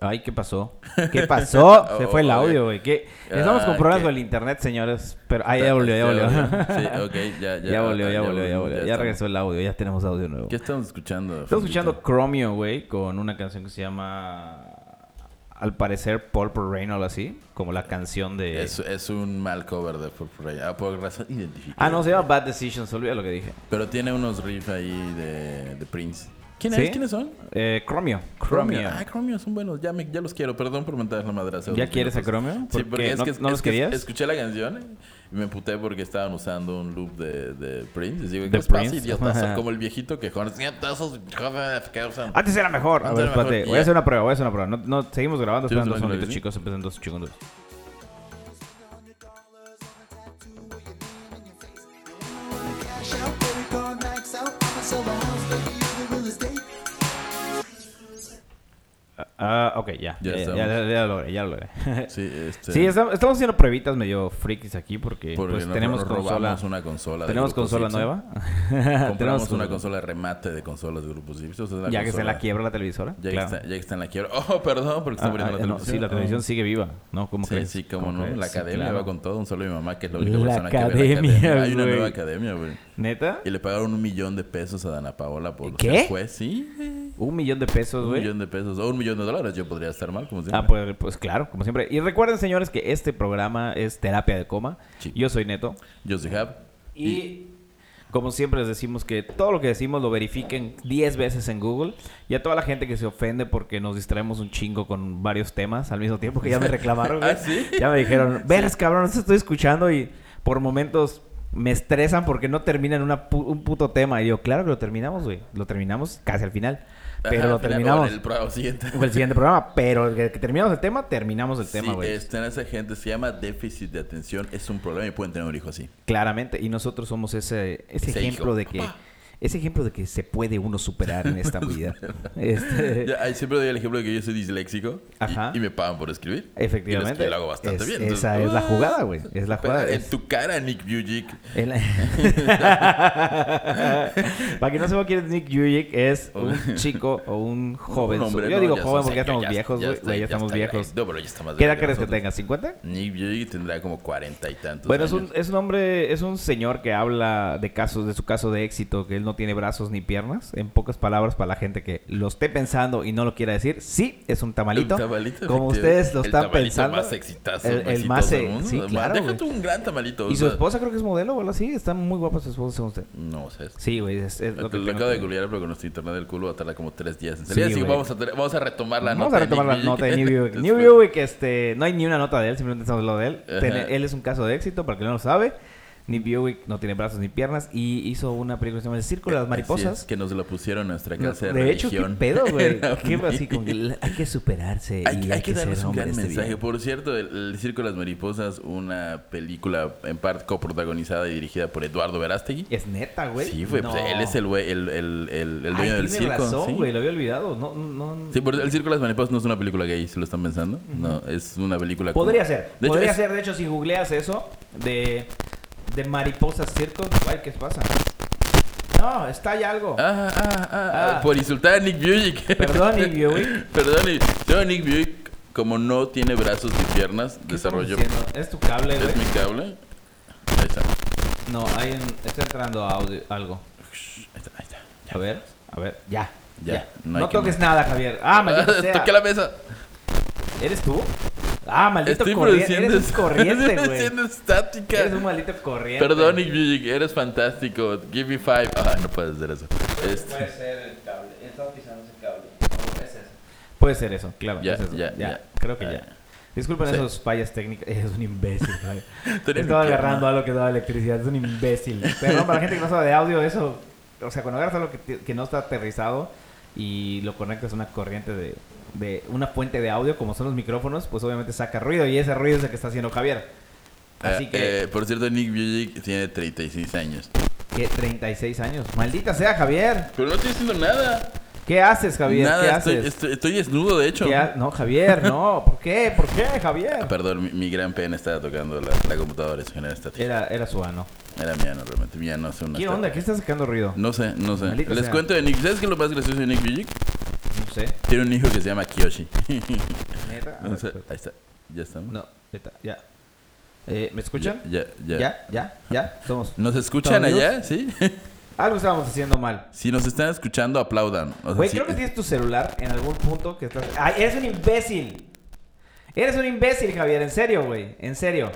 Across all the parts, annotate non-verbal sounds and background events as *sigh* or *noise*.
Ay, ¿qué pasó? *laughs* ¿Qué pasó? Se fue el Oh, audio, güey. Estamos Ah, con problemas ¿qué? con el internet, señores. Pero, ah, ya volvió, ya volvió. Sí, *laughs* ok, ya, ya. Ya volvió, ah, ya volvió, ya volvió. Ya regresó el audio, ya tenemos audio nuevo. ¿Qué estamos escuchando? Estamos escuchando Chromio, güey, con una canción que se llama... Al parecer, Purple Rain o algo así. Como la canción de... Es, es un mal cover de Purple Rain. Ah, por razón identificada. Ah, no, se llama Bad Decisions. Olvida lo que dije. Pero tiene unos riffs ahí de, de Prince. ¿Quién ¿Sí? es? ¿Quiénes son? Eh, Chromio. Chromio. Chromio. Ah, Chromio son buenos. Ya, me, ya los quiero. Perdón por mentar la madraza. ¿Ya quieres a Chromio? Sí, ¿Por porque es ¿No- que, no es los que querías? escuché la canción y me emputé porque estaban usando un loop de, de Prince. Y digo, ¿qué ¿De les pasa, Prince? idiotas? *laughs* Como el viejito ¿qué usan? Antes era mejor. A ver, espérate. y Voy a ya. hacer una prueba, voy a hacer una prueba. No, no, seguimos grabando. Sí, dos sí. chicos. Empiezan dos segundos. Ah, ok, ya. Ya Ya, ya, ya, ya, lo logré, ya lo logré. *laughs* Sí, este, Sí, estamos, estamos haciendo pruebitas medio frikis aquí porque, porque pues, tenemos consola. una consola. Tenemos consola nueva. *laughs* Compramos una consola- consola de remate de consolas de Grupo Simpson. Esa es la Ya que está en la consola- quiebra la televisora. Ya, claro. que está, ya que está en la quiebra. *laughs* Oh, perdón, porque está Ah, muriendo ah, la no, televisión. sí, la televisión Oh. sigue viva. ¿No? ¿Cómo Sí, crees? sí, cómo ¿Cómo no. crees? La Sí, academia claro. va con todo. Un saludo a mi mamá, que es la única La persona que ve la academia, academia. Hay una nueva academia, güey. ¿Neta? Y le pagaron un millón de pesos a Dana Paola por ¿Qué? juez. Sí. Un millón de pesos, un güey. millón de pesos. O un millón de dólares. Yo podría estar mal, como siempre. Ah, pues, pues claro, como siempre. Y recuerden, señores, que este programa es terapia de coma. Sí. Yo soy Neto. Yo soy Hab. Y como siempre les decimos que todo lo que decimos lo verifiquen 10 veces en Google. Y a toda la gente que se ofende porque nos distraemos un chingo con varios temas al mismo tiempo, que ya me *laughs* reclamaron. ¿Ah, sí? Ya me dijeron, veras cabrón, no te estoy escuchando y por momentos me estresan porque no terminan una pu- un puto tema. Y yo, claro que lo terminamos, güey. Lo terminamos casi al final. Pero Ajá, lo terminamos. en el programa siguiente. *laughs* El siguiente programa, pero que, terminamos el tema, terminamos el tema, Sí, güey. está en esa gente. Se llama déficit de atención. Es un problema y pueden tener un hijo así. Claramente. Y nosotros somos ese, ese Ese ejemplo hijo. de que Papá. Ese ejemplo de que se puede uno superar en esta *laughs* vida. Este, Ya, siempre doy el ejemplo de que yo soy disléxico. y- Ajá. Y, me pagan por escribir. efectivamente. Y es que lo hago bastante Es- bien. Esa es la ¡ah! jugada, güey. Es la Pero jugada. En es- tu cara, Nick Bujic. *laughs* Para que no sepa quién es Nick Bujic, es un chico o un *laughs* joven. Hombre, Yo no, digo joven porque ya estamos viejos, güey. Ya estamos viejos. No, pero ya está más ¿Qué edad crees que tenga? ¿50? Nick Bujic tendrá como cuarenta y tantos Bueno, es un, es un hombre, es un señor que habla de casos, de su caso de éxito, que él no tiene brazos ni piernas. En pocas palabras, para la gente que lo esté pensando y no lo quiera decir, sí, es un tamalito. Un tamalito, como ustedes lo El están tamalito pensando. más exitazo, el, el exitoso más, del eh, mundo. sí, claro, tú un gran tamalito. Y su sea, esposa creo que es modelo o algo así. Está muy guapa su esposa, según usted. No sé. Sí, güey, es, es Lo, que lo acabo de googlear, pero con nuestro internet del culo va a tardar como tres días en Sí, salir. Así que vamos a, vamos a retomar la Vamos nota a retomar la nota de. New Buick. New. Buick, este, no hay ni una nota de él, simplemente estamos hablando de él. Él es un caso de éxito, para el que no lo sabe. Nick Buick no tiene brazos ni piernas y hizo una película que se llama El Círculo de las es, Mariposas. que nos lo pusieron en nuestra casa de, de hecho, qué religión. pedo, *laughs* güey. Qué así que l- hay que superarse Hay, y que- hay que darles ser un gran de mensaje. Por cierto, el, el Círculo de las Mariposas, una película en parte coprotagonizada y dirigida por Eduardo Verástegui. Es neta, güey. Sí, fue, pues, él es el güey, el, el, el, el dueño Ay, del circo. razón, ¿sí? güey, lo había olvidado. No, no. Sí, por el Círculo de las Mariposas no es una película gay, si lo están pensando. No, es una película. como- Podría ser. De hecho, Podría es- ser, de hecho, si googleas eso de, de mariposas circos, ay, ¿qué pasa? No, está ahí algo. Ah, ah, ah, ah, Ah. por insultar a Nick Buick. Perdón, Nick Buick. *laughs* Perdón, no, Nick Buick, como no tiene brazos ni piernas, ¿Qué estamos desarrolló. ¿Es tu cable, güey? Es mi cable. Ahí está. No, hay un- está entrando audio, algo. Ahí está, ahí está. A ver, a ver, ya. Ya, Ya. no No, hay que toques nada, Javier. Ah, *laughs* sea. Toqué la mesa. ¿Eres tú? Ah, maldito Estoy corriente. produciendo, Eres un corriente, estoy güey. produciendo estática. Eres un maldito corriente. Perdón, Nick Buick, eres fantástico. Give me five. Ah, no puedes hacer eso. Este, Puede ser el cable. Estaba pisando ese cable. No, es eso. Puede ser eso, claro. Ya, es eso. ya, ya. Creo que Ah, ya. Disculpen Sí. esos fallas técnicas. *laughs* Eres un imbécil, *laughs* Estaba agarrando algo que daba electricidad. Es un imbécil. Perdón, para la gente que no sabe de audio, eso. O sea, cuando agarras algo que, que no está aterrizado y lo conectas a una corriente de, de una fuente de audio, como son los micrófonos, pues obviamente saca ruido. Y ese ruido es el que está haciendo Javier. Así Eh, que, eh, por cierto, Nick Buick tiene 36 años. que 36 años. Maldita sea, Javier. Pero no estoy haciendo nada. ¿Qué haces, Javier? nada, ¿Qué estoy, haces? estoy- estoy desnudo, de hecho. ¿Qué No, Javier, no. ¿Por qué? ¿Por qué, Javier? Ah, perdón, mi, mi gran pene estaba tocando la, la computadora. Era, era su ano. Era mi ano, realmente. Mi ano hace una ¿Qué onda? ¿Qué está sacando ruido? No sé, no sé. Maldita Les sea. cuento de Nick. ¿Sabes qué es lo más gracioso de Nick Buick? Sé. Tiene un hijo que se llama Kiyoshi. Neta. *laughs* No sé, ahí está. Ya estamos. No, neta, ya. Eh, ¿Me escuchan? Ya, ya, Ya, ya, ya. Somos. ¿Nos escuchan ¿Todos allá? Sí. *laughs* Algo estábamos haciendo mal. si nos están escuchando, aplaudan. O sea, Güey, sí- creo que tienes tu celular en algún punto que estás. ¡Ay, eres un imbécil! Eres un imbécil, Javier. En serio, güey. En serio.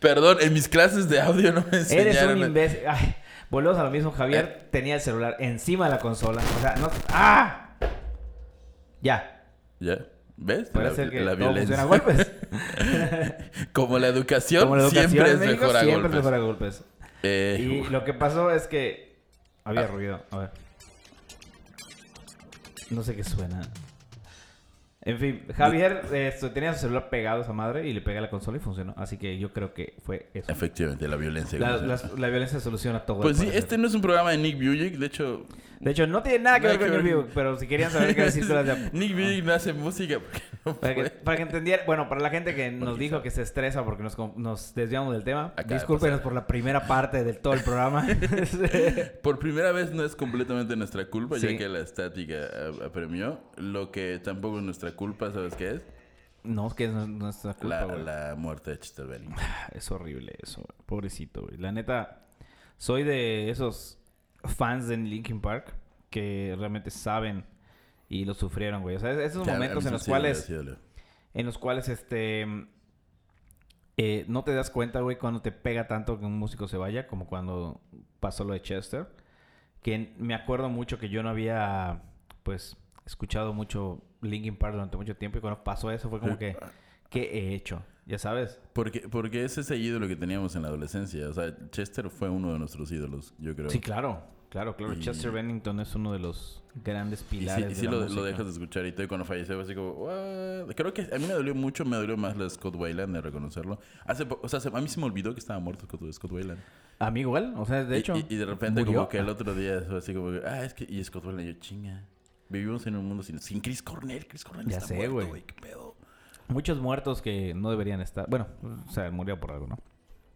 Perdón, en mis clases de audio no me enseñaron. Eres un imbécil. Ay, volvemos a lo mismo. Javier tenía el celular encima de la consola. O sea, no. ¡Ah! Ya. ¿Ya? ¿Ves? Puede la, ser que la violencia. golpes. *laughs* Como la educación, Como la educación siempre es México, mejor a siempre golpes. es mejor a golpes. Eh, Y lo que pasó es que había Ah. ruido. A ver. No sé qué suena. En fin, Javier esto, tenía su celular pegado a esa madre y le pegué a la consola y funcionó. Así que yo creo que fue eso. Efectivamente, la violencia. La, llama. la violencia soluciona todo. Pues sí, este no es un programa de Nick Bujic. De hecho, De hecho, no tiene nada que ver con ver. vivo, pero si querían saber qué decir de... Nick Bujic no hace música. no Para que, para que entendiera, bueno, para la gente que nos dijo que se estresa porque nos, nos desviamos del tema, de discúlpenos pasar. por la primera parte del todo el programa. *laughs* *laughs* Por primera vez no es completamente nuestra culpa, Sí. ya que la estática a- apremió. Lo que tampoco es nuestra culpa, ¿sabes qué es? no, es que es nuestra culpa, La, muerte de Chester Bennington. *sighs* Es horrible eso, pobrecito, güey. La neta, soy de esos fans de Linkin Park que realmente saben y lo sufrieron, güey. O sea, esos Ya, momentos en los cuales, en los cuales, este, eh, no te das cuenta, güey, cuando te pega tanto que un músico se vaya, como cuando pasó lo de Chester. Que me acuerdo mucho que yo no había, pues, escuchado mucho Linkin Park durante mucho tiempo y cuando pasó eso fue como que, ¿qué he hecho? Ya sabes. Porque, porque es ese ídolo que teníamos en la adolescencia. O sea, Chester fue uno de nuestros ídolos, yo creo. Sí, claro, claro, claro. Y- Chester Bennington es uno de los grandes Y sí, pilares. y de sí la lo, música. lo dejas de escuchar y todo. Y cuando falleció fue así como, "What?". Creo que a mí me dolió mucho, me dolió más la de Scott Weiland de reconocerlo. Hace o sea, se- a mí se me olvidó que estaba muerto Scott, Scott Weiland. A mí igual, o sea, de hecho. Y, y de repente murió. como que el otro día fue así como, ah, es que... Y Scott Weiland, yo, chinga. Vivimos en un mundo sin, sin Chris Cornell. Chris Cornell Ya está sé, muerto, güey. ¿Qué pedo? Muchos muertos que no deberían estar. Bueno, o sea, murió por algo, ¿no?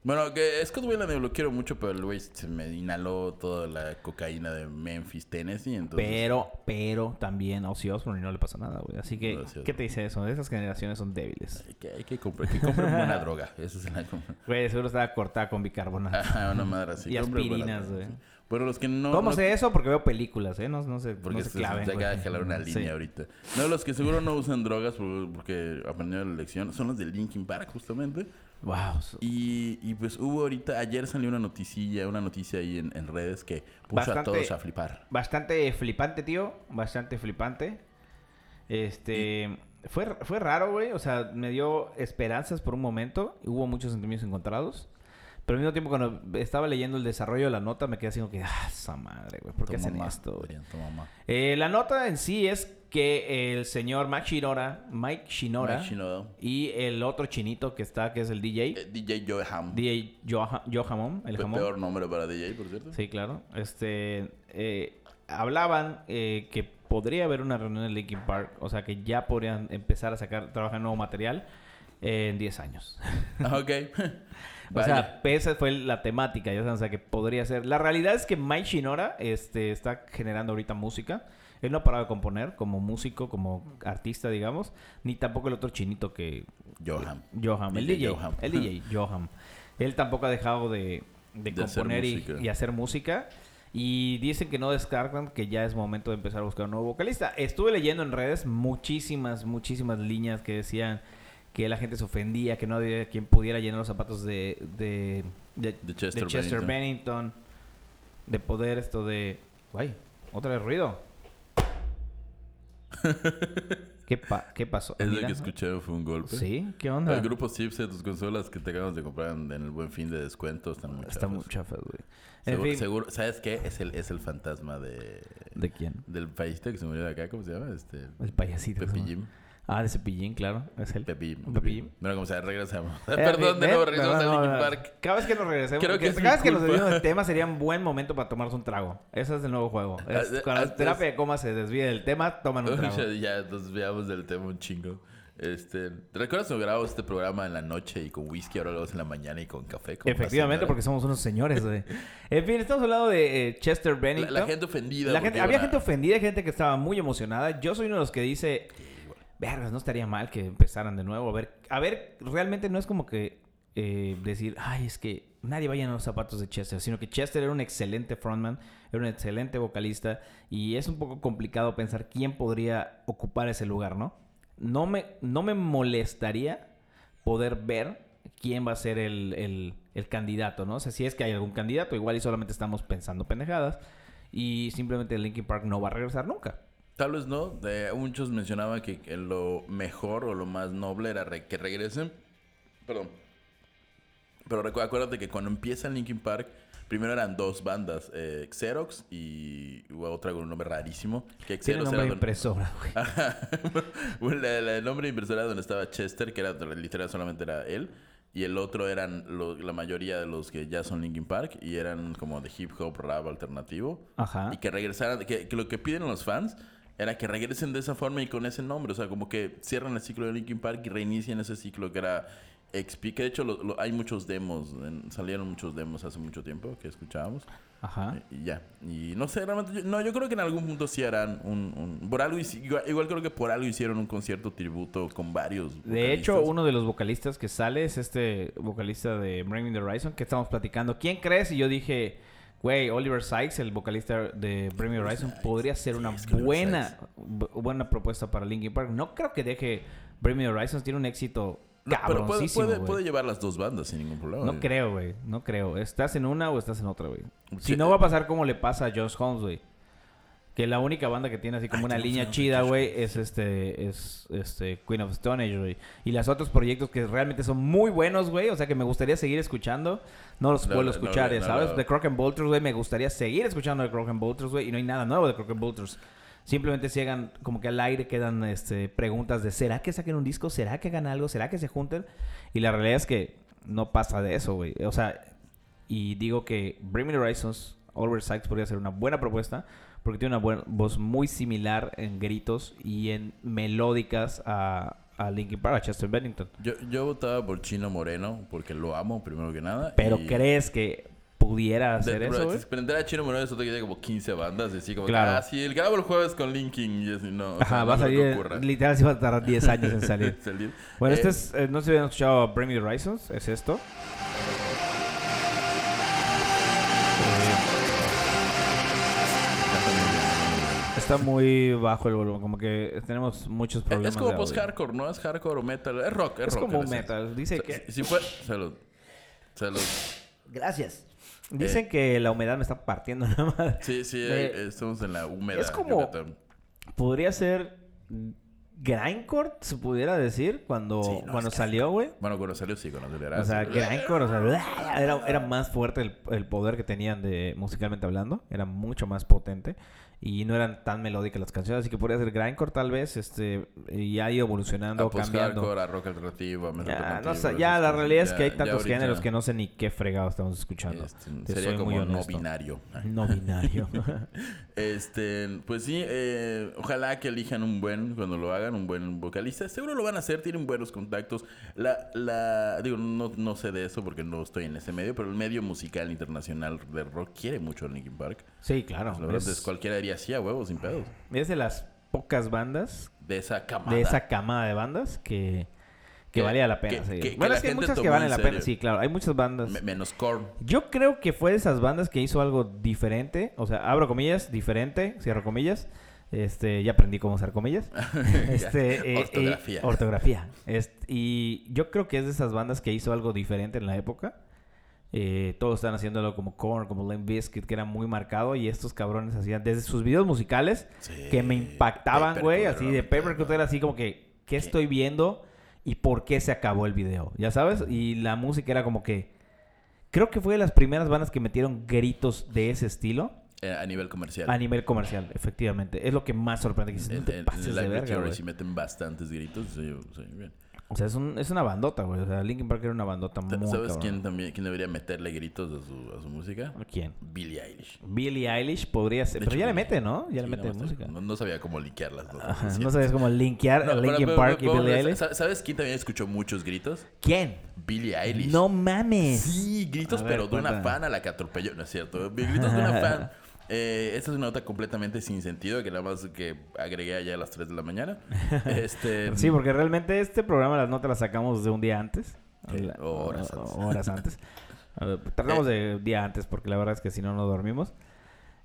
Bueno, que Scott Weiland lo quiero mucho, pero el güey se me inhaló toda la cocaína de Memphis, Tennessee, entonces... Pero, pero también a Ozzy Osbourne y no le pasa nada, güey. Así que, ¿qué te dice eso? Esas generaciones son débiles. Hay que, hay que comprar, que buena *laughs* droga. Esa es la... Güey, seguro estaba cortada con bicarbonato. Ajá, una madre así. *laughs* Y aspirinas, güey. Bueno, los que no... ¿Cómo no- sé eso? Porque veo películas, ¿eh? No, no se, Porque no se se, claven, se acaba de jalar una Sí. línea ahorita. No, los que seguro no usan drogas por- porque aprendieron la lección son los de Linkin Park, justamente. Wow. Y, y pues hubo ahorita, ayer salió una noticilla, una noticia ahí en, en redes que puso a todos a flipar. Bastante flipante, tío. Bastante flipante. Este. Fue, fue raro, güey. O sea, me dio esperanzas por un momento. Hubo muchos sentimientos encontrados. Pero al mismo tiempo, cuando estaba leyendo el desarrollo de la nota, me quedé así como que, ah, esa madre, güey. ¿Por qué hacen mamá, esto. Eh, la nota en sí es que el señor Mike Shinora, Mike Shinora, Mike y el otro chinito que está, que es el DJ, Eh, DJ Joe Ham. DJ Joha- Johamon, el jamón. Peor nombre para DJ, por cierto. Sí, claro. Este, eh, hablaban eh, que podría haber una reunión en Linkin Park, o sea que ya podrían empezar a sacar, trabajar nuevo material en 10 años. *laughs* Ah, *laughs* O sea, esa fue la temática, ya saben, o sea que podría ser. La realidad es que Mike Shinora este, está generando ahorita música. Él no ha parado de componer como músico, como artista, digamos, ni tampoco el otro chinito que Johan. Johan, el DJ DJ, Johan. el DJ *laughs* Johan. Él tampoco ha dejado de, de De hacer componer y, y hacer música. Y dicen que no descartan que ya es momento de empezar a buscar un nuevo vocalista. Estuve leyendo en redes muchísimas, muchísimas líneas que decían que la gente se ofendía, que no había quien pudiera llenar los zapatos de, de, de, De Chester de Chester Bennington. Bennington. De poder esto de... Guay, otra vez ruido. *laughs* ¿Qué, pa- ¿Qué pasó? Es lo Mira. que escucharon fue un golpe. Sí, ¿qué onda? El grupo Chips de tus consolas que te acabas de comprar en el buen fin de descuento están muy Está chafas. muy chafas, güey. En Seguro, fin. seguro- ¿sabes qué? Es el, es el fantasma de, ¿De quién? del paisito que se murió de acá, ¿cómo se llama? Este, El payasito. Jim. Ah, de Cepillín, claro. Es Pepe Jim. Jim. Bueno, como sea, regresamos. Eh, *laughs* Perdón, de nuevo regresamos No, a Linkin. Park. Cada vez que nos regresemos, Creo que cada vez que nos culpa. desviamos del *laughs* tema sería un buen momento para tomarse un trago. Ese es el nuevo juego. Es Ah, cuando la terapia de coma se desvíe del tema, toman un trago. Ya, nos veamos del tema un chingo. Este, ¿te recuerdas cuando grabamos este programa en la noche y con whisky, ahora lo en la mañana y con café? Efectivamente, porque somos unos señores, güey. *laughs* En fin, estamos hablando de eh, Chester? Bennington. la, la gente ofendida. La gente- había gente ofendida, gente que estaba muy emocionada. Yo soy uno de los que dice, vergas, no estaría mal que empezaran de nuevo. A ver, a ver, realmente no es como que eh, decir, ay, es que nadie vaya en los zapatos de Chester, sino que Chester era un excelente frontman, era un excelente vocalista y es un poco complicado pensar quién podría ocupar ese lugar, ¿no? No me, no me molestaría poder ver quién va a ser el, el- el candidato, ¿no? O sea, si es que hay algún candidato, igual y solamente estamos pensando pendejadas y simplemente Linkin Park no va a regresar nunca. Tal vez no. Eh, muchos mencionaban que, lo mejor o lo más noble era re- que regresen. Perdón. Pero acuérdate que cuando empieza Linkin Park, primero eran dos bandas, eh, Xerox y hubo otra con un nombre rarísimo. Que Tiene Xerox nombre de era impresora, güey. *laughs* Bueno, *laughs* la- la- el nombre de impresora donde estaba Chester, que era literal solamente era él. Y el otro eran lo- la mayoría de los que ya son Linkin Park y eran como de hip hop, rap alternativo. Ajá. Y que regresaran, que, que lo que piden los fans era que regresen de esa forma y con ese nombre. O sea, como que cierran el ciclo de Linkin Park y reinician ese ciclo que era XP. Que de hecho lo- lo- hay muchos demos, en- salieron muchos demos hace mucho tiempo que escuchábamos. Ajá. Y ya. Y no sé, realmente. yo- no, yo creo que en algún punto sí harán un. un- por algo, igual, igual creo que por algo hicieron un concierto tributo con varios. De hecho, uno de los vocalistas que sale es este vocalista de Bring the Horizon que estamos platicando. ¿Quién crees? Y yo dije, güey, Oliver Sykes, el vocalista de Bring Me Horizon, podría ser una buena, bu- buena propuesta para Linkin Park. No creo que deje Bring Me tiene un éxito No, pero puede, puede, llevar las dos bandas sin ningún problema. No creo, güey. No creo. ¿Estás en una o estás en otra, güey? Si no eh. va a pasar como le pasa a Josh Holmes, güey. Que la única banda que tiene así como Ay, una línea chida, güey, es este, es este Queen of Stone Age, güey. Y los otros proyectos que realmente son muy buenos, güey. O sea que me gustaría seguir escuchando. No los No, puedo no, escuchar, no, ya no, ¿sabes? no. De Crock and Bolters, güey. Me gustaría seguir escuchando de Crock and Bolters, güey. Y no hay nada nuevo de Crock and Bolters. Simplemente si hagan como que al aire quedan este, preguntas de ¿será que saquen un disco? ¿Será que hagan algo? ¿Será que se junten? Y la realidad es que no pasa de eso, güey. O sea, y digo que Bring Me the Horizons, Oliver Sykes podría ser una buena propuesta porque tiene una voz muy similar en gritos y en melódicas a, a Linkin Park, a Chester Bennington. Yo, yo votaba por Chino Moreno porque lo amo, primero que nada. Pero y- ¿crees que pudiera De- hacer bro, eso, güey? Desprender a Chino Moreno es otro que tiene como 15 bandas. Así como, Claro. que, ah, sí, el grabo el jueves con Linkin. Y así, no. o sea, Ajá, no va a salir, literal, sí va a tardar 10 años en salir. *laughs* Salir. Bueno, Eh, este es, eh, no sé si habían escuchado Bring Me Horizons, es esto. Está muy bajo el volumen, como que tenemos muchos Es- problemas. Es como de audio. post-hardcore, ¿no? Es hardcore o metal. Es rock, es, Es rock. como en esencia. metal. Dice que. Si fue... Salud. Salud. Gracias. Dicen que la humedad me está partiendo nada más. Sí, sí, Eh, estamos en la húmeda. es como- Yucatán. Podría ser grindcore, se pudiera decir, cuando, Sí, no, cuando es salió, güey. Bueno, cuando salió sí, cuando salió O sea, grindcore, o sea, *laughs* *laughs* era, era más fuerte el, el poder que tenían de musicalmente hablando, era mucho más potente y no eran tan melódicas las canciones, así que podría ser grindcore tal vez, este, y ha ido evolucionando, a cambiando. a rock alternativo, a metal Ya, alternativo. no sé, esas ya la realidad es que hay tantos ahorita, géneros que no sé ni qué fregado estamos escuchando. este, Te sería soy como muy no binario. No binario. *laughs* *laughs* Este, pues sí, eh, ojalá que elijan un buen, cuando lo hagan, un buen vocalista. Seguro lo van a hacer, tienen buenos contactos. La, la, digo, no, no sé de eso porque no estoy en ese medio, pero el medio musical internacional de rock quiere mucho a Linkin Park. sí, claro. La verdad, Es, es, cualquiera diría sí a huevos, sin pedos. es de las pocas bandas De esa camada. de esa camada de bandas que, que Que- valía la pena que- que- bueno, es que hay muchas que valen en la pena. Sí, claro, hay muchas bandas. Me- menos Korn. Yo creo que fue de esas bandas que hizo algo diferente. O sea, abro comillas, diferente, cierro comillas. Este, ya aprendí cómo usar comillas. *laughs* *laughs* Este, eh, Ortografía. eh, ortografía. Este, y yo creo que es de esas bandas que hizo algo diferente en la época. Eh, todos están haciéndolo como Korn, como Limp Bizkit, que era muy marcado. Y estos cabrones hacían desde sus videos musicales Sí. que me impactaban, güey. Así de. Papercut era así como que, ¿qué estoy viendo? ¿Y por qué se acabó el video? ¿Ya sabes? Y la música era como que... Creo que fue de las primeras bandas que metieron gritos de ese estilo Eh, a nivel comercial. a nivel comercial, efectivamente. Es lo que más sorprende. Que dices, no te en- pases en de verga, sí meten bastantes gritos. sí, sí, bien. O sea, es, un, es una bandota, güey. O sea, Linkin Park era una bandota muy ¿Sabes cabrón. quién también quién debería meterle gritos a su, a su música? ¿Quién? Billie Eilish. Billie Eilish podría ser. De Pero hecho, ya le mete, ¿no? Ya le mete no, música. No, no sabía cómo linkearlas. ¿no? Ajá, Sí. no sabes cómo linkear No, a pero- Linkin pero- Park y Billie Eilish. ¿sabes- ¿Sabes quién también escuchó muchos gritos? ¿Quién? Billie Eilish. No mames. Sí, gritos, ver, pero de una fan a la que atropelló. No es cierto. Gritos de una *laughs* fan. Eh, esta es una nota completamente sin sentido que nada más que agregué allá a las 3 de la mañana. *laughs* Este, Sí, porque realmente este programa las notas las sacamos de un día antes. Horas o- antes. horas antes. *laughs* Tratamos de día antes porque la verdad es que si no, no dormimos.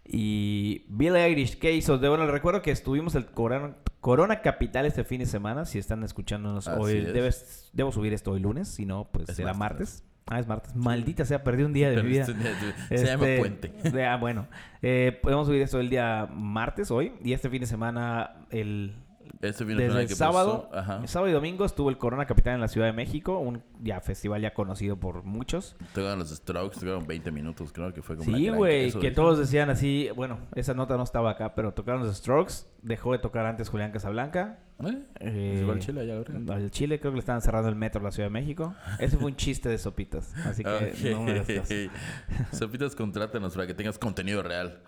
Y Billie Eilish, ¿qué hizo? De bueno, les recuerdo que estuvimos el Corona, Corona Capital este fin de semana. Si están escuchándonos Así hoy, es. debes, debo subir esto hoy lunes. Si no, pues Es será martes. Ah, es martes. Maldita sea, perdí un día de mi vida. Se llama Este, Puente. *laughs* de- ah, bueno, eh, podemos subir esto el día martes hoy. Y este fin de semana, el, Este fin de desde el que sábado, el sábado y domingo estuvo el Corona Capital en la Ciudad de México, un ya festival ya conocido por muchos. Tocaron los Strokes, tocaron 20 minutos, creo que fue como Sí, güey, que todos decían así, bueno, esa nota no estaba acá, pero tocaron los Strokes, dejó de tocar antes Julián Casablanca. ¿Eh? eh, al Chile allá, al Chile creo que le estaban cerrando el metro a la Ciudad de México. Ese fue un chiste de sopitas, así que *laughs* no me. *laughs* Sopitas, contrátanos para que tengas contenido real.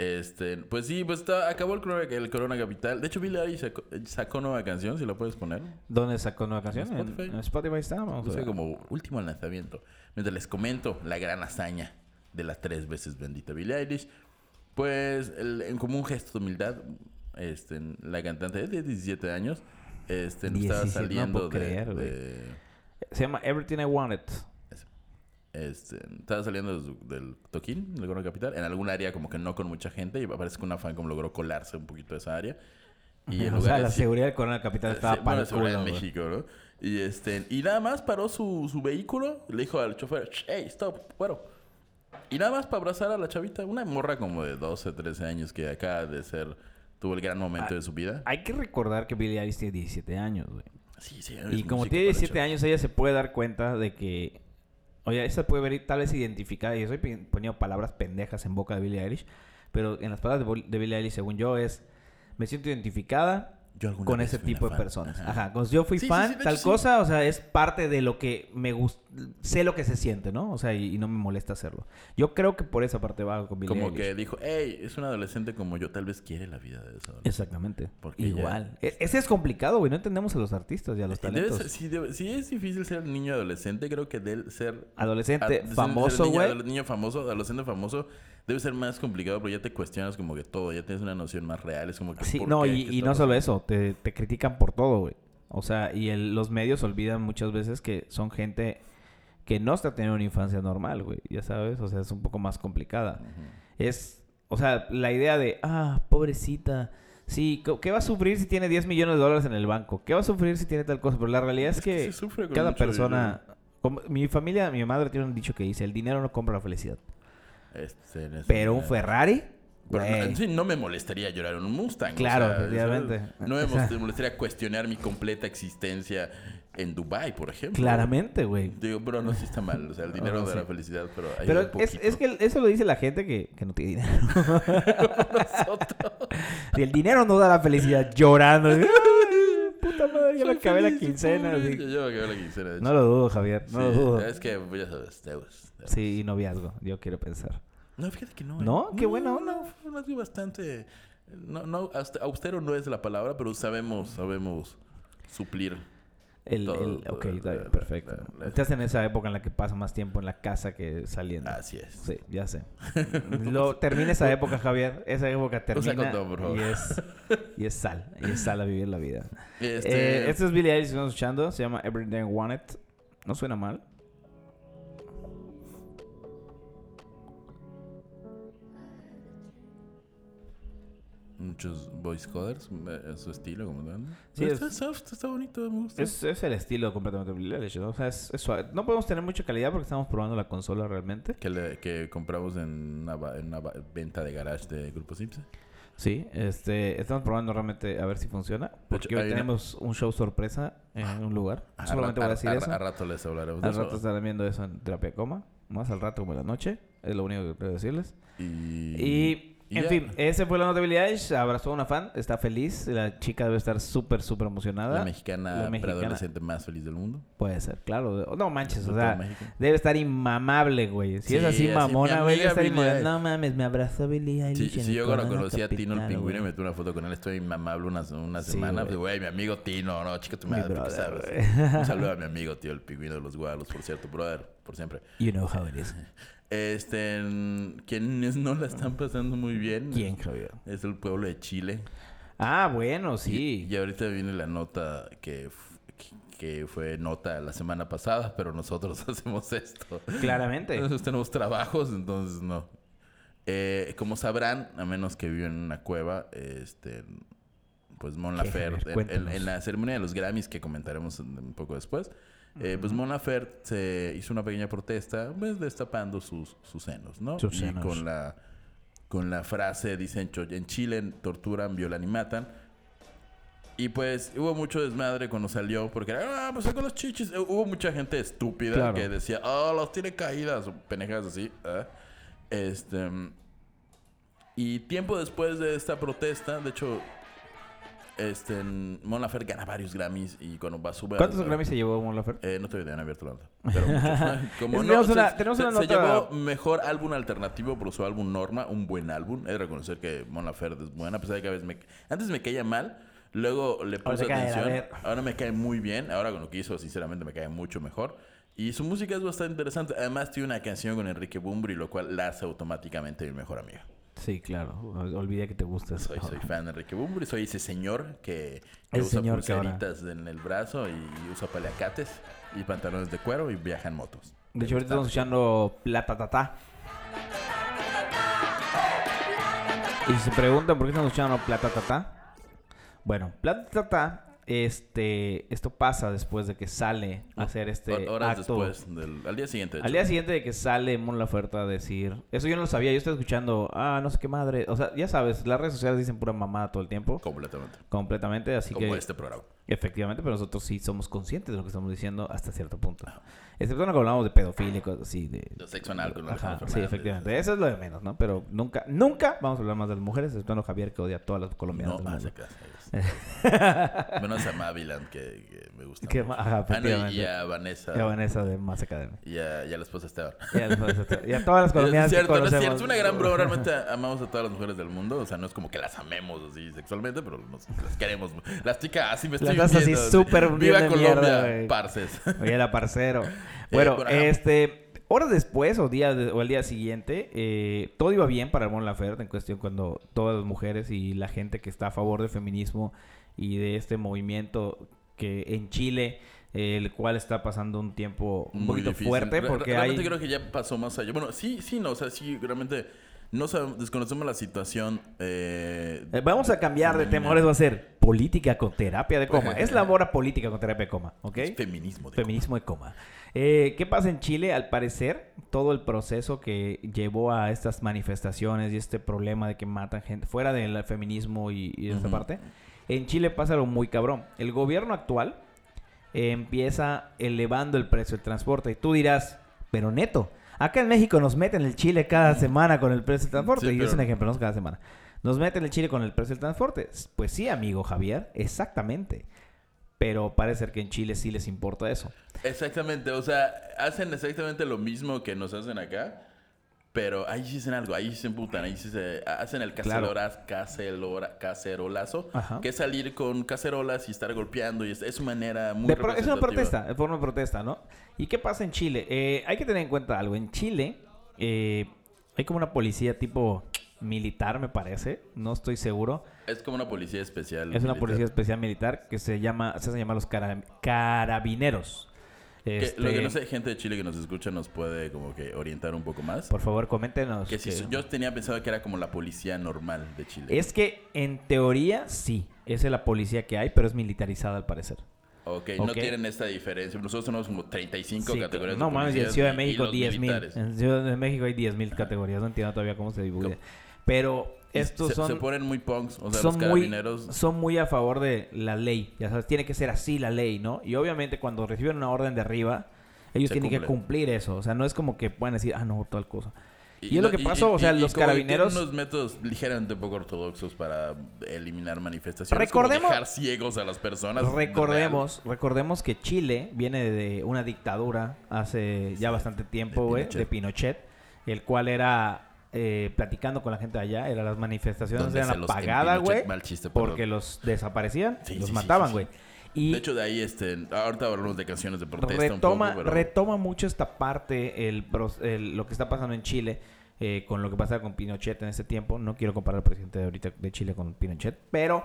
Este, pues sí, pues está, acabó el Corona, el Corona Capital. De hecho, Billie Eilish sacó, sacó nueva canción, si la puedes poner. ¿Dónde sacó nueva canción? En Spotify. En, Spotify está, vamos a Puse ver. como último lanzamiento. Mientras les comento la gran hazaña de la tres veces bendita Billie Eilish. Pues, el- en como un gesto de humildad, este, la cantante de 17 años este, estaba 17, no saliendo puedo de, creer, de- Se llama Everything I Wanted. Este, estaba saliendo de su- del toquín, del Corona Capital, en algún área como que no con mucha gente y parece que una fan como logró colarse un poquito de esa área. Y o sea, la seguridad del Corona Capital estaba Sí, para bueno, en. México, ¿no? Y, este, y nada más paró su, su vehículo, le dijo al chofer, hey, stop, bueno. Y nada más para abrazar a la chavita, una morra como de 12, 13 años que acaba de ser, tuvo el gran momento Ah, de su vida. Hay que recordar que Billie Eilish tiene 17 años, güey. Sí, sí, Y como tiene 17 años, ella se puede dar cuenta de que... Oye, esa puede ver tal vez identificada. Y estoy poniendo palabras pendejas en boca de Billie Eilish. Pero en las palabras de, de Billie Eilish, según yo, es... Me siento identificada Yo alguna con vez ese tipo de fan. personas. Ajá. Ajá. Pues yo fui Sí, sí, fan, sí, tal hecho, sí. cosa. O sea, es parte de lo que me gusta. Sé lo que se siente, ¿no? O sea, y, y no me molesta hacerlo. Yo creo que por esa parte va con Billie Como Eilish. que dijo, hey, es un adolescente como yo, tal vez quiere la vida de esa adolescente. Exactamente. Porque Igual. E- Ese es complicado, güey. No entendemos a los artistas y a los Debe talentos. ser- si, debe- si es difícil ser niño adolescente, creo que debe ser Adolescente Ah, famoso, niño, güey. Niño famoso, adolescente famoso, debe ser más complicado porque ya te cuestionas como que todo, ya tienes una noción más real. Es como que. Sí, ¿por no, qué? y, ¿Qué y está no solo pasando? Eso, te, te critican por todo, güey. O sea, y el- los medios olvidan muchas veces que son gente que no está teniendo una infancia normal, güey. Ya sabes, o sea, es un poco más complicada. Es, o sea, la idea de, ah, pobrecita. Sí, ¿qué va a sufrir si tiene 10 millones de dólares en el banco? ¿Qué va a sufrir si tiene tal cosa? Pero la realidad es, Es que cada persona... como- mi familia, mi madre tiene un dicho que dice, el dinero no compra la felicidad. Este, Pero un Ferrari, Pero no, güey. sí, no me molestaría llorar en un Mustang. o Claro, sea, efectivamente. eso- No me molestaría cuestionar mi completa existencia en Dubai, por ejemplo. Claramente, güey. Digo, pero no, sí está mal. O sea, el dinero No, da sí. la felicidad, pero... ayuda Pero un es, que eso lo dice la gente que, que no tiene dinero. *laughs* Si el dinero no da la felicidad llorando. así, "Ay, Puta madre, ya me acabé la quincena. así. Yo, me acabé la quincena, de No lo dudo, Javier. No lo dudo. Es que, ya sabes, deudas. Sí, y noviazgo, yo quiero pensar. No, fíjate que no. ¿eh? ¿No? Qué buena onda. No, fue más bien bastante... No, no, auste- austero no es la palabra, pero sabemos, sabemos suplir. El, Todo, el- ok, la- la- perfecto. la- la- Estás en esa época en la que pasa más tiempo en la casa que saliendo. Así es. Sí, ya sé. *laughs* Lo, termina esa época, Javier. Esa época termina. Y es, y es sal. Y es sal a vivir la vida. Este, Eh, este es Billie Eilish que estamos escuchando. Se llama Everything I Wanted. No suena mal. Muchos voice coders, eh, su estilo como tal. Sí, está es- soft, está bonito, me gusta. Es, es el estilo completamente ¿no? O sea, es, es suave. No podemos tener mucha calidad porque estamos probando la consola realmente. Que, le- que compramos en una, en una venta de garage de Grupo Simpson. Sí, este, estamos probando realmente a ver si funciona. Porque hecho, hoy hay una- tenemos un show sorpresa en un lugar. A Solamente voy a decir a- eso. A rato les hablaremos Al rato estarán viendo eso en Terapia Coma. Más al rato como en la noche. Es lo único que quiero decirles. Y Y En fin, ese fue la nota de Billie Eilish. Abrazó a una fan, está feliz. La chica debe estar súper, súper emocionada. La mexicana, La mexicana. preadolescente más feliz del mundo. Puede ser, claro. No manches, o sea, México. debe estar inmamable, güey. Si Sí, es así mamona, güey, debe estar inmamable. No mames, me abrazó Billie Eilish. Sí, el yo cuando conocí a Tino el pingüino y me tuve una foto con él, estoy inmamable una, una Sí, semana. güey. Pues, güey, mi amigo Tino, no, chica, madre, ¿qué brother, sabes? güey. Un saludo a mi amigo, tío, el pingüino de los gualos, por cierto, brother, por siempre. You know how it is. *laughs* Este, en- quienes no la están pasando muy bien. ¿Quién, Javier? Es el pueblo de Chile. Ah, bueno, sí. Y, y ahorita viene la nota que, que fue nota la semana pasada, pero nosotros *laughs* hacemos esto. Claramente. Nosotros tenemos trabajos, entonces no. Eh, como sabrán, a menos que viven en una cueva, este, pues Mon ¿Qué, Laferte, en, la ceremonia de los Grammys que comentaremos un poco después, eh, pues Mon Laferte se hizo una pequeña protesta, pues destapando sus, sus senos, ¿no? Sus y senos. con la con la frase, dicen, "Cho- en Chile torturan, violan y matan. Y pues hubo mucho desmadre cuando salió, porque era, ah, pues con los chichis. Eh, Hubo mucha gente estúpida Claro. que decía, oh, los tiene caídas, o pendejadas así. ¿eh? Este. Y tiempo después de esta protesta, de hecho, este, Mon Laferte gana varios Grammys y cuando va a subir. ¿Cuántos Grammys se llevó Mon Laferte? Eh, no te han abierto la. *laughs* Pero muchos. Como Tenemos no, una- se, tenemos se- una se nota- llevó mejor álbum alternativo por su álbum Norma, un buen álbum. He de reconocer que Mon Laferte es buena, a pesar de que a veces me... Antes me caía mal, luego le puse cae atención. ver. Ahora me cae muy bien. Ahora con lo que hizo, sinceramente, me cae mucho mejor. Y su música es bastante interesante. Además, tiene una canción con Enrique Bumbri, lo cual la hace automáticamente mi mejor amiga. Sí, claro. Ol- Olvidé que te gusta eso. Soy, soy fan de Enrique Bumbri. Soy ese señor que, usa señor que pulseritas en el brazo y usa paliacates y pantalones de cuero y viaja en motos. De hecho, ahorita estamos escuchando Plata Tata. Y se preguntan por qué estamos escuchando Plata Tata. Bueno, Plata Tata, este, esto pasa después de que sale a hacer este Hor- Horas acto. después, del, al día siguiente. de Al día siguiente de que sale Mon Laferte a decir... Eso yo no lo sabía. Yo estaba escuchando... Ah, no sé qué madre. O sea, ya sabes, las redes sociales dicen pura mamada todo el tiempo. Completamente. Completamente. Así Como que... este programa. Efectivamente, pero nosotros sí somos conscientes de lo que estamos diciendo hasta cierto punto. Excepto cuando hablamos de pedofilia y cosas así. De, De sexo anal con Ajá, sí, efectivamente. Eso es lo de menos, ¿no? Pero nunca, nunca vamos a hablar más de las mujeres, exceptuando a Javier que odia a todas las colombianas. No, del ah, mundo. se casa. *laughs* Menos a Maviland, que, que me gusta. Que mucho. ma- ajá, Ah, no, y- a Vanessa. Y a Vanessa de Más. Y a, y a la esposa Esteban. Y a, y a todas las *laughs* Es colombianas cierto, que no es cierto. Es una gran broma. Realmente amamos a todas las mujeres del mundo. O sea, no es como que las amemos así sexualmente, pero nos- las queremos. Las chicas, así me estoy Las así súper Viva Colombia, mierda, parces. Oye, la parcero. *laughs* Bueno, por ajá. este... Horas después o, día de- o el día siguiente, eh, todo iba bien para Mon Laferte en cuestión cuando todas las mujeres y la gente que está a favor del feminismo y de este movimiento que en Chile, eh, el cual está pasando un tiempo un Muy poquito difícil. fuerte Re- porque realmente hay... creo que ya pasó más allá. Bueno, sí, sí, no. O sea, sí, realmente no sabemos, desconocemos la situación. Eh, Eh, Vamos a cambiar de tema. Ahora va a ser política con terapia de coma. Es la hora política con terapia de coma, ¿ok? es feminismo. de Feminismo de coma. Eh, ¿Qué pasa en Chile? Al parecer, todo el proceso que llevó a estas manifestaciones y este problema de que matan gente fuera del feminismo y, y de esta parte, en Chile pasa algo muy cabrón. El gobierno actual eh, empieza elevando el precio del transporte. Y tú dirás, pero neto, acá en México nos meten el Chile cada semana con el precio del transporte. Sí, y es un ejemplo, no cada semana. Nos meten el Chile con el precio del transporte. Pues sí, amigo Javier, exactamente. Pero parece ser que en Chile sí les importa eso. Exactamente, o sea, hacen exactamente lo mismo que nos hacen acá, pero ahí sí hacen algo, ahí sí se emputan, ahí sí se hacen el Claro. cacerolas, cacerora- cacerolazo, Ajá. que es salir con cacerolas y estar golpeando, y es, es manera muy pro- es una protesta, de forma de protesta, ¿no? ¿Y qué pasa en Chile? Eh, hay que tener en cuenta algo. En Chile eh, hay como una policía tipo militar, me parece. No estoy seguro. Es como una policía especial. Es una policía especial militar que se llama, se hace llamar los cara- carabineros. Que Este, Lo que no sé, gente de Chile que nos escucha nos puede como que orientar un poco más. Por favor, coméntenos. que si que- su- yo tenía pensado que era como la policía normal de Chile. Es que en teoría sí, esa es la policía que hay, pero es militarizada al parecer. Ok, Ok. no tienen esta diferencia. Nosotros tenemos como 35 Sí, categorías no mames, y en Ciudad de México los 10.000. militares. En Ciudad de México hay 10.000 categorías. No entiendo todavía cómo se divide. ¿Cómo? Pero estos se, son, se ponen muy punks, o sea, son, los muy, carabineros. son muy a favor de la ley. Ya sabes, tiene que ser así la ley, ¿no? Y obviamente cuando reciben una orden de arriba, ellos Se tienen que cumplir eso. O sea, no es como que puedan decir, ah, no, tal cosa. Y, es lo que pasó, o sea, los carabineros... tienen unos métodos ligeramente poco ortodoxos para eliminar manifestaciones. Recordemos- Como dejar ciegos a las personas. Recordemos, recordemos que Chile viene de una dictadura hace ya bastante tiempo, güey, de Pinochet, el cual era eh, platicando con la gente de allá, era las manifestaciones eran apagadas, güey, porque los desaparecían, Sí, los sí, mataban, güey. Y De hecho, de ahí, este, ahorita hablamos de canciones de protesta retoma, un poco, pero... retoma mucho esta parte, el- lo que está pasando en Chile, eh, con lo que pasaba con Pinochet en ese tiempo. No quiero comparar al presidente de ahorita de Chile con Pinochet, pero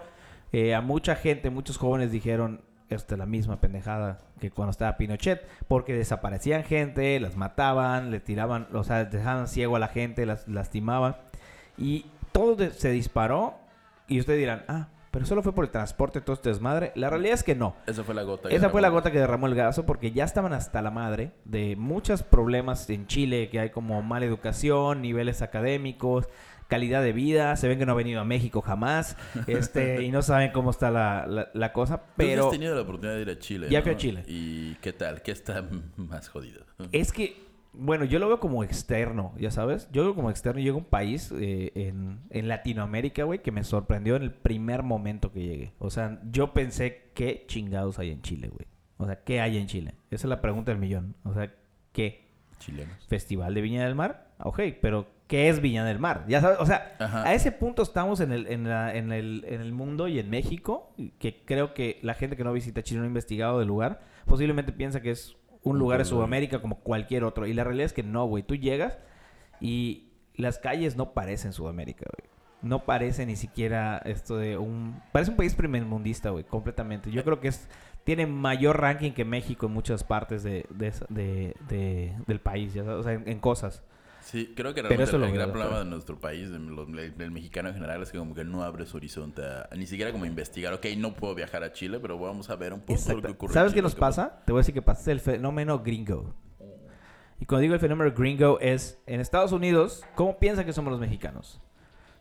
eh, a mucha gente, muchos jóvenes dijeron, esta es la misma pendejada que cuando estaba Pinochet, porque desaparecían gente, las mataban, le tiraban, o sea, dejaban ciego a la gente, las lastimaban, y todo de- se disparó, y ustedes dirán, ah, pero solo fue por el transporte, todo este desmadre. La realidad es que no. Esa fue la gota. Esa fue la gota que derramó el gaso porque ya estaban hasta la madre de muchos problemas en Chile que hay como mala educación, niveles académicos, calidad de vida, se ven que no han venido a México jamás, *laughs* este, y no saben cómo está la, la- la cosa, Tú pero has tenido la oportunidad de ir a Chile, Ya ¿no? fui a Chile. ¿Y qué tal? ¿Qué está *laughs* más jodido? es que, bueno, yo lo veo como externo, ya sabes, yo lo veo como externo, llego a un país eh, en, en Latinoamérica, güey, que me sorprendió en el primer momento que llegué, o sea, yo pensé, ¿qué chingados hay en Chile, güey? O sea, ¿qué hay en Chile? Esa es la pregunta del millón, o sea, ¿qué? Chilenos. Festival de Viña del Mar. Ok, pero ¿qué es Viña del Mar? Ya sabes, o sea, Ajá. a ese punto estamos en el, en, la- en el, en el mundo y en México, que creo que la gente que no visita Chile no ha investigado del lugar, posiblemente piensa que es un lugar de. Sudamérica como cualquier otro. Y la realidad es que no, güey. Tú llegas y las calles no parecen Sudamérica, güey. No parece ni siquiera esto de un... Parece un país primermundista, güey, completamente. Yo creo que es tiene mayor ranking que México en muchas partes de, de, de- de- del país, ya sabes, o sea, en, en cosas. Sí, creo que realmente el gran problema de nuestro país, del, mexicano en general, es que como que no abre su horizonte a, ni siquiera como investigar. Ok, no puedo viajar a Chile, pero vamos a ver un poco lo que ocurre. ¿Sabes qué nos pasa? Te voy a decir que pasa es el fenómeno gringo. Y cuando digo el fenómeno gringo es, en Estados Unidos, ¿cómo piensan que somos los mexicanos?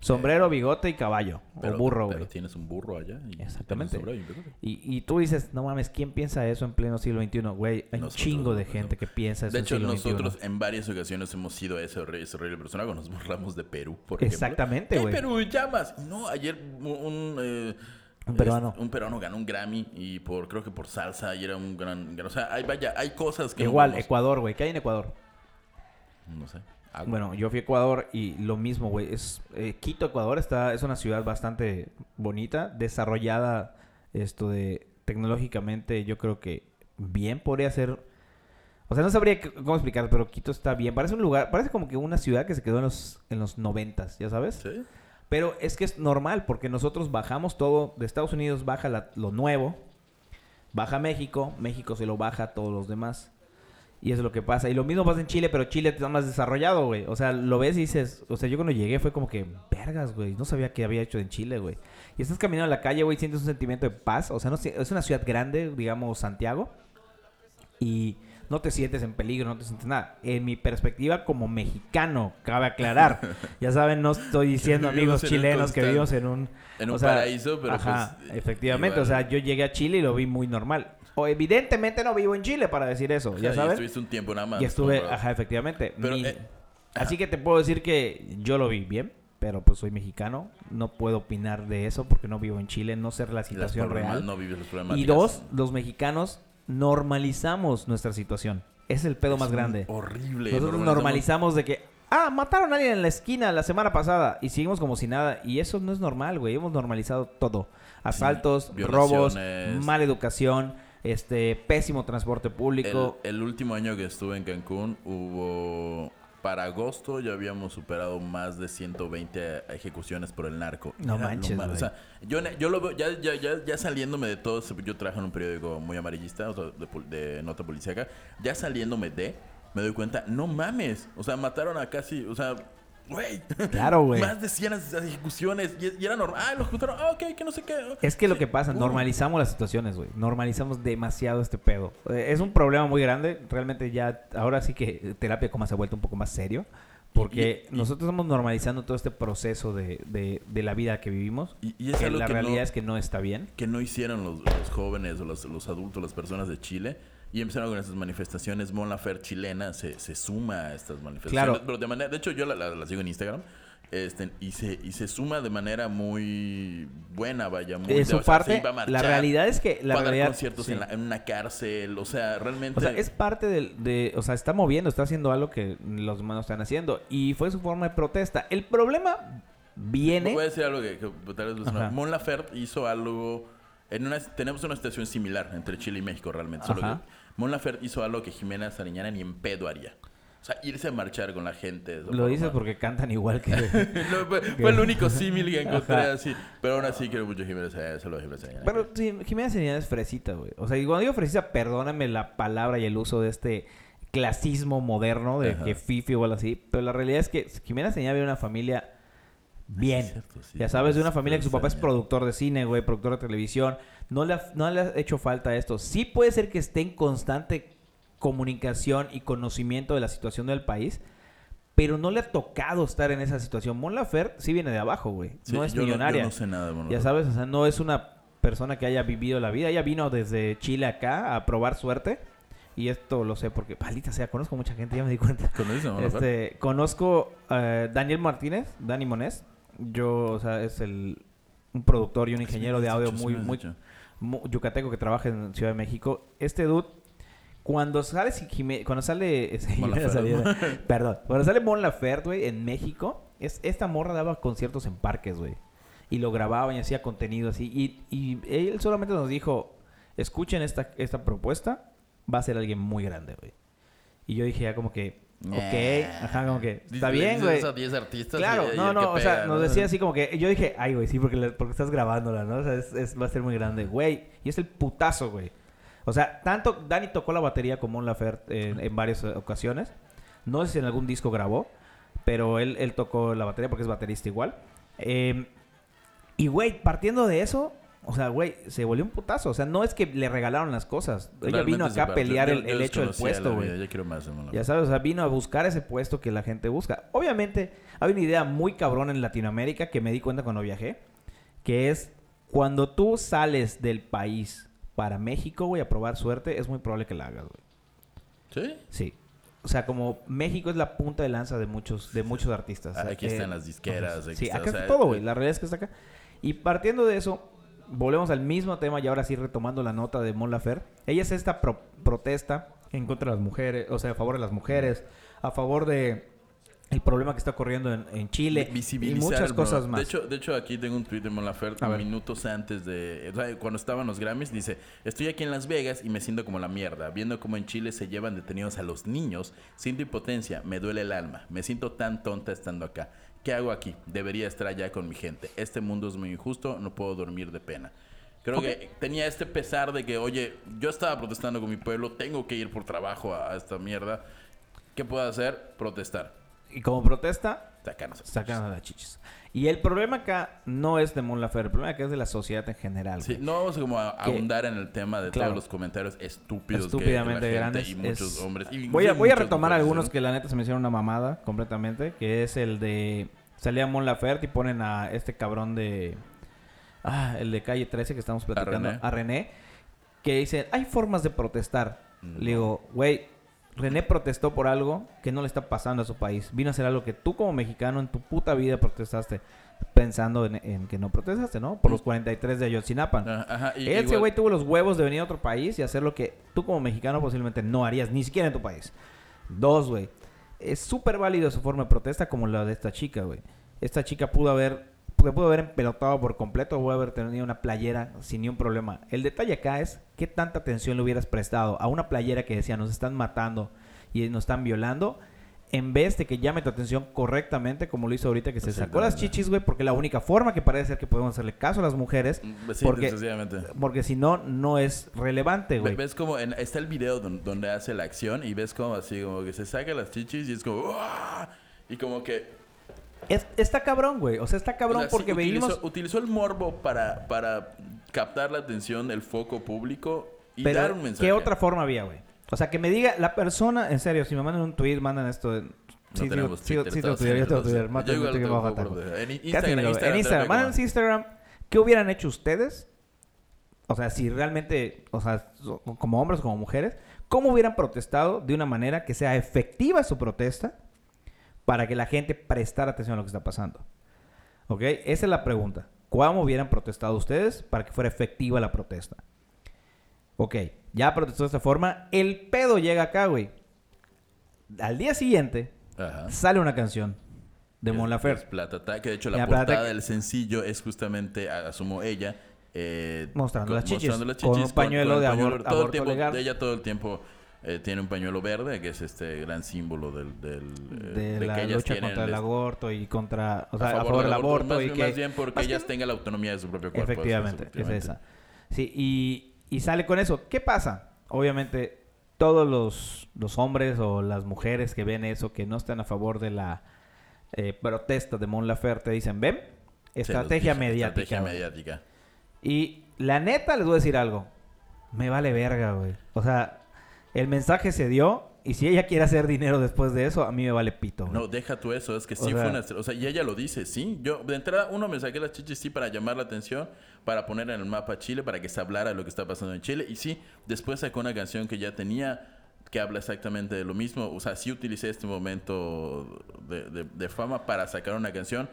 Sombrero, bigote y caballo. Pero, o burro, pero güey. tienes un burro allá. Y Exactamente. un y. Y, y tú dices, no mames, ¿quién piensa eso en pleno siglo XXI? Güey, hay un chingo de ¿no? gente que piensa eso De en hecho, siglo nosotros XXI. en varias ocasiones hemos sido ese, horri- ese horrible personaje nos burlamos de Perú, por. Exactamente, ¡Eh, güey. Perú, llamas! No, ayer un... eh, Un peruano. un peruano ganó un Grammy y por creo que por salsa y era un gran... O sea, hay, vaya, hay cosas que no Igual. Ecuador, güey. ¿Qué hay en Ecuador? No sé. Bueno, yo fui a Ecuador y lo mismo, güey. Es, eh, Quito, Ecuador, está, es una ciudad bastante bonita, desarrollada esto de tecnológicamente, yo creo que bien podría ser. O sea, no sabría cómo explicar, pero Quito está bien. Parece un lugar, parece como que una ciudad que se quedó en los, en los noventas, ¿ya sabes? ¿Sí? Pero es que es normal porque nosotros bajamos todo, de Estados Unidos baja la- lo nuevo, baja México, México se lo baja a todos los demás. Y eso es lo que pasa. Y lo mismo pasa en Chile, pero Chile está más desarrollado, güey. O sea, lo ves y dices, o sea, yo cuando llegué fue como que, vergas, güey, no sabía que había hecho en Chile, güey. Y estás caminando en la calle, güey, sientes un sentimiento de paz. O sea, no es una ciudad grande, digamos, Santiago. Y no te sientes en peligro, no te sientes nada. En mi perspectiva como mexicano, cabe aclarar. *laughs* ya saben, no estoy diciendo *laughs* amigos chilenos que vivimos en un... En o un sea, paraíso, pero Ajá, pues, efectivamente. igual. O sea, yo llegué a Chile y lo vi muy normal. O evidentemente no vivo en Chile para decir eso, ya y sabes. estuviste un tiempo nada más. Y estuve, ajá, efectivamente. Pero, Mi- eh, Así que te puedo decir que yo lo vi bien, pero pues soy mexicano. No puedo opinar de eso porque no vivo en Chile, no sé la situación real. No vives los y dos, los mexicanos normalizamos nuestra situación. Es el pedo Es más grande. Horrible. Nosotros normalizamos de que, ah, mataron a alguien en la esquina la semana pasada y seguimos como si nada. Y eso no es normal, güey. Hemos normalizado todo. Asaltos, robos, mala educación, este, pésimo transporte público. el último año que estuve en Cancún hubo... Para agosto ya habíamos superado más de 120 ejecuciones por el narco. No Era manches, ma- O sea, yo, yo lo veo, ya, ya, ya, ya saliéndome de todo, yo trabajo en un periódico muy amarillista, o sea, de, de nota policíaca, ya saliéndome de, me doy cuenta, no mames, o sea, mataron a casi, o sea, güey. Claro, güey. Más de 100 ejecuciones y, y era normal. Ah, los ejecutaron, ah, ok, que no sé qué. Es que lo que pasa, Uh. normalizamos las situaciones, güey. Normalizamos demasiado este pedo. Eh, Es un problema muy grande. Realmente ya, ahora sí que terapia como se ha vuelto un poco más serio. Porque Y- y- nosotros estamos normalizando todo este proceso de, de- de la vida que vivimos. Y, y es que algo la que realidad no- es que no está bien. que no hicieron los, los jóvenes o los, los adultos, las personas de Chile, Y empezaron con estas manifestaciones. Mon Lafer chilena se, se suma a estas manifestaciones. Claro. Pero de manera, de hecho, yo la, la- la sigo en Instagram. Este, y, se, y se suma de manera muy buena, vaya. Muy De su o sea, parte, se iba a la realidad es que la realidad conciertos sí. en, la- en una cárcel. O sea, realmente. O sea, es parte del, de, o sea, está moviendo, está haciendo algo que los no están haciendo y fue su forma de protesta. El problema viene Voy a decir algo que, que tal vez. Mon Laferte hizo algo. En una, tenemos una situación similar entre Chile y México, realmente. Solo que Mon Laferte hizo algo que Jimena Sariñana ni en pedo haría. O sea, irse a marchar con la gente. lo dices porque cantan igual que *laughs* No, fue, fue el único símil que encontré Ajá. así. Pero aún así quiero mucho Jimena Sariñana. Saludos a Jimena Sariñana. Pero sí, Jimena Sariñana es fresita, güey. O sea, y cuando digo fresita, perdóname la palabra y el uso de este clasismo moderno de Ajá. que Fifi o algo así. Pero la realidad es que Jimena Sariñana viene de una familia bien. Cierto, sí. ya sabes, de una familia que su papá es productor de cine, güey, productor de televisión. No le, ha, no le ha hecho falta esto. Sí puede ser que esté en constante comunicación y conocimiento de la situación del país. Pero no le ha tocado estar en esa situación. Mon Laferte sí viene de abajo, güey. Sí, no es yo millonaria. yo no sé nada de Mon Ya sabes, o sea, no es una persona que haya vivido la vida. Ella vino desde Chile acá a probar suerte. Y esto lo sé porque, palita sea, conozco mucha gente, ya me di cuenta. ¿Conoces a Mon Laferte? Este, conozco a Daniel Martínez, Dani Monés. Yo, o sea, es el, un productor y un ingeniero de audio muy, muy. Yucateco que trabaja en Ciudad de México. Este dude, cuando sale, cuando sale, *laughs* *laughs* perdón, cuando sale Mon Laferte, güey, en México, es, esta morra daba conciertos en parques, güey. Y lo grababan y hacía contenido así. Y, y él solamente nos dijo, escuchen esta, esta propuesta, va a ser alguien muy grande, güey. Y yo dije ya como que, ok, ajá, como que, está bien, güey. eso a 10 artistas Claro, y- no, no, o sea, nos ¿no? decía así como que, yo dije, ay, güey, sí, porque, porque estás grabándola, ¿no? O sea, es, es- va a ser muy grande, güey. Y es el putazo, güey. O sea, tanto Dani tocó la batería como Mon Laferte en, en varias eh, ocasiones. No sé si en algún disco grabó, pero él, él tocó la batería porque es baterista igual. Eh, y, güey, partiendo de eso, o sea, güey, se volvió un putazo. O sea, no es que le regalaron las cosas. Ella Realmente vino acá a pelear yo- el, yo hecho del puesto, güey. Ya quiero más. Ya sabes, o sea, vino a buscar ese puesto que la gente busca. Obviamente, hay una idea muy cabrón en Latinoamérica que me di cuenta cuando viajé, que es cuando tú sales del país para México, güey, a probar suerte, es muy probable que la hagas, güey. ¿Sí? Sí. O sea, como México es la punta de lanza de muchos, de muchos artistas. Aquí están las disqueras. aquí Sí, está, acá o sea, está todo, güey. eh, La realidad es que está acá. Y partiendo de eso, volvemos al mismo tema y ahora sí retomando la nota de Mon Laferte. Ella es esta pro- protesta en contra de las mujeres, o sea, a favor de las mujeres, a favor de el problema que está ocurriendo en, en Chile y muchas cosas más. De hecho, de hecho, aquí tengo un tweet de Mon Laferte A ver. minutos antes de... o sea, cuando estaban los Grammys, dice... Estoy aquí en Las Vegas y me siento como la mierda. Viendo cómo en Chile se llevan detenidos a los niños. Siento impotencia. Me duele el alma. Me siento tan tonta estando acá. ¿Qué hago aquí? Debería estar allá con mi gente. Este mundo es muy injusto. No puedo dormir de pena. Creo que tenía este pesar de que, oye, yo estaba protestando con mi pueblo. Tengo que ir por trabajo a, a esta mierda. ¿Qué puedo hacer? Protestar. y como protesta, Sacarnos. sacan a las chichis. Y el problema acá no es de Mon Laferte, el problema acá es de la sociedad en general. Sí, güey. no vamos como a ahundar en el tema de Claro. todos los comentarios estúpidos estúpidamente que, la gente grandes. y muchos es- hombres. y voy a, voy a retomar mujeres, algunos ¿no? que la neta se me hicieron una mamada completamente, que es el de salía Mon Laferte y ponen a este cabrón de ah, el de calle 13 que estamos platicando, René. a René, que dice, "Hay formas de protestar." No. Le digo, "Güey, René protestó por algo que no le está pasando a su país. Vino a hacer algo que tú como mexicano en tu puta vida protestaste pensando en, en que no protestaste, ¿no? Por los 43 de Ayotzinapan. Ah, Ajá, y Ese güey tuvo los huevos de venir a otro país y hacer lo que tú como mexicano posiblemente no harías, ni siquiera en tu país. Dos, güey. Es súper válido su forma de protesta como la de esta chica, güey. Esta chica pudo haber, pudo pudo haber empelotado por completo, pudo haber tenido una playera sin ni un problema. El detalle acá es qué tanta atención le hubieras prestado a una playera que decía nos están matando y nos están violando. En vez de que llame tu atención correctamente, como lo hizo ahorita, que se sacó las chichis, güey, porque la única forma que parece ser que podemos hacerle caso a las mujeres Mm, Sí, porque- porque si no, no es relevante, güey. Ves como en- está el video don- donde, hace la acción y ves como así como que se saca las chichis y es como "Uah", y como que Es- está cabrón, güey. O sea, está cabrón o sea, sí, porque utilizó, venimos... utilizó el morbo para, para captar la atención, el foco público y Pero, dar un mensaje. ¿qué otra forma había, güey? O sea, que me diga la persona... En serio, si me mandan un tweet, mandan esto... de- No Sí, digo, tenemos sí, sí, tengo yo tengo Unidos. Twitter. Yo igual que tengo En Instagram, no, en Instagram, en Instagram. en. ¿Qué hubieran hecho ustedes o sea, si realmente, o sea, como hombres o como mujeres, ¿cómo hubieran protestado de una manera que sea efectiva su protesta para que la gente prestara atención a lo que está pasando? ¿Ok? Esa es la pregunta. ¿Cómo hubieran protestado ustedes para que fuera efectiva la protesta? Ok, ya protestó de esta forma. El pedo llega acá, güey. Al día siguiente Ajá. sale una canción de Mon es Laferte Platata, que de hecho la, La portada Platata- del sencillo es justamente, asumo ella, eh, Mostrando con- las chichis, mostrando las con un chichis, pañuelo el de abor- todo el aborto tiempo, legal. Ella todo el tiempo eh, tiene un pañuelo verde, que es este gran símbolo del... del, eh, de, la lucha contra el aborto y contra, o sea, a favor, del aborto, más, y más que bien porque más que- ellas tengan la autonomía de su propio cuerpo. efectivamente, es esa. Sí, y, y sale con eso. ¿Qué pasa? Obviamente todos los, los hombres o las mujeres que ven eso, que no están a favor de la eh, protesta de Mon Laferte, dicen, ven, estrategia mediática. Estrategia güey". mediática. Y la neta les voy a decir algo. Me vale verga, güey. O sea, el mensaje se dio y si ella quiere hacer dinero después de eso, a mí me vale pito. güey. No, deja tú eso, es que sí O fue una... O sea, y ella lo dice, sí. Yo, de entrada, uno, me saqué las chichis, sí, para llamar la atención, para poner en el mapa Chile, para que se hablara de lo que está pasando en Chile. Y sí, después sacó una canción que ya tenía, que habla exactamente de lo mismo. O sea, sí utilicé este momento de, de- de fama para sacar una canción,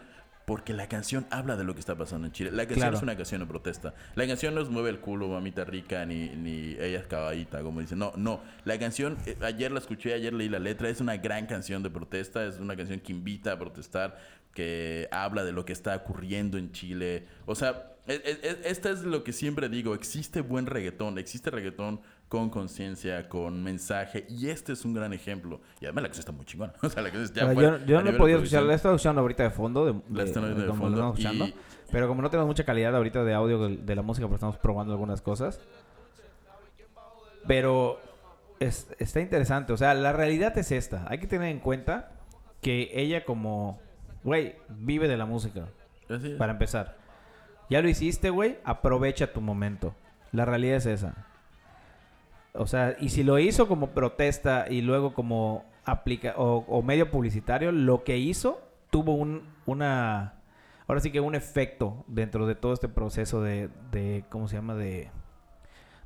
porque la canción habla de lo que está pasando en Chile. La canción Claro. es una canción de protesta. La canción no es mueve el culo, mamita rica, ni, ni ella es caballita, como dicen. No, no. La canción, eh, ayer la escuché, ayer leí la letra, es una gran canción de protesta, es una canción que invita a protestar, que habla de lo que está ocurriendo en Chile. O sea, es, es- es- esta es lo que siempre digo, existe buen reggaetón, existe reggaetón con conciencia, con mensaje, y este es un gran ejemplo. Y además la canción está muy chingona. *laughs* O sea, la canción fuera- yo yo no he podido de escuchar, la estado escuchando ahorita de fondo, de, La de- oyendo de como lo fondo, y- Pero como no tenemos mucha calidad ahorita de audio de, de la música, pues estamos probando algunas cosas. Pero es- está interesante. O sea, la realidad es esta. Hay que tener en cuenta que ella como, güey, vive de la música. Para empezar. Ya lo hiciste, güey, aprovecha tu momento. La realidad es esa. O sea, y si lo hizo como protesta y luego como aplica o, medio publicitario, lo que hizo tuvo un, una, ahora sí que un efecto dentro de todo este proceso de, de ¿cómo se llama? De,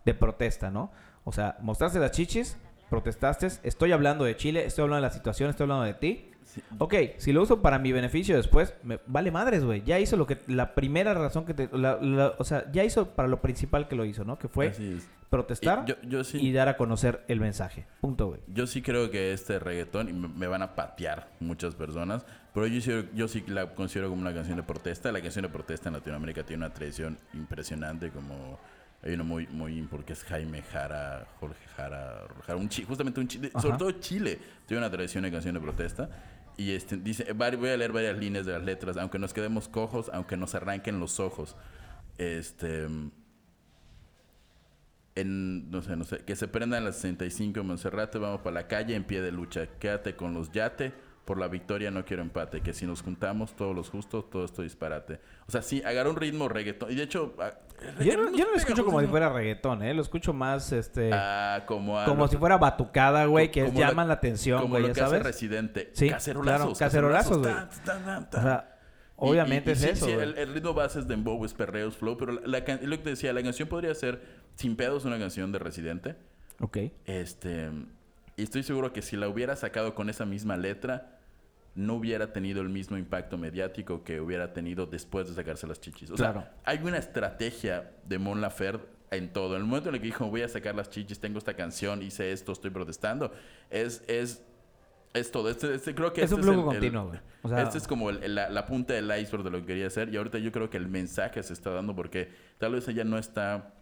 de protesta, ¿no? O sea, mostraste las chichis, protestaste, estoy hablando de Chile, estoy hablando de la situación, estoy hablando de ti. Sí. Ok, si lo uso para mi beneficio después, me vale madres, güey. Ya hizo lo que, la primera razón que te, la- la- o sea, ya hizo para lo principal que lo hizo, ¿no? Que fue protestar Y yo, yo sí, y dar a conocer el mensaje. Punto, güey. Yo sí creo que este reggaetón, y me, me van a patear muchas personas, pero yo sí, yo sí la considero como una canción de protesta. La canción de protesta en Latinoamérica tiene una tradición impresionante, como hay uno muy, muy, porque es Jaime Jara, Jorge Jara, Jara, un justamente un chile, sobre todo Chile, tiene una tradición de canción de protesta. Y este, dice, voy a leer varias líneas de las letras, aunque nos quedemos cojos, aunque nos arranquen los ojos. Este en, no sé, no sé, que se prendan las 65 en Monserrate, vamos para la calle en pie de lucha, quédate con los yate, por la victoria no quiero empate, que si nos juntamos todos los justos, todo esto disparate. O sea, sí, agarra un ritmo reggaetón, y de hecho... Yo no, yo no lo escucho como si fuera reggaetón, ¿eh? Lo escucho más, este... Ah, como a como lo- si fuera batucada, güey, que como llaman la, atención, como güey, lo ya que hace sabes. Residente. Sí, cacerolazos. claro, cacerolazos, güey. tan, tan, tan, O tan. sea, Y- obviamente y- y es sí, eso, sí, güey. el, el ritmo base es dembow, es perreos, flow, pero la, la can- es lo que te decía, la canción podría ser sin pedos una canción de Residente. Ok. Este, y estoy seguro que si la hubiera sacado con esa misma letra, no hubiera tenido el mismo impacto mediático que hubiera tenido después de sacarse las chichis. O Claro. sea, hay una estrategia de Mon Laferte en todo. En el momento en el que dijo, voy a sacar las chichis, tengo esta canción, hice esto, estoy protestando, es, es, es todo. Este, este- creo que Es este un flujo el- continuo. O sea- este es como el- la, la punta del iceberg de lo que quería hacer. Y ahorita yo creo que el mensaje se está dando porque tal vez ella no está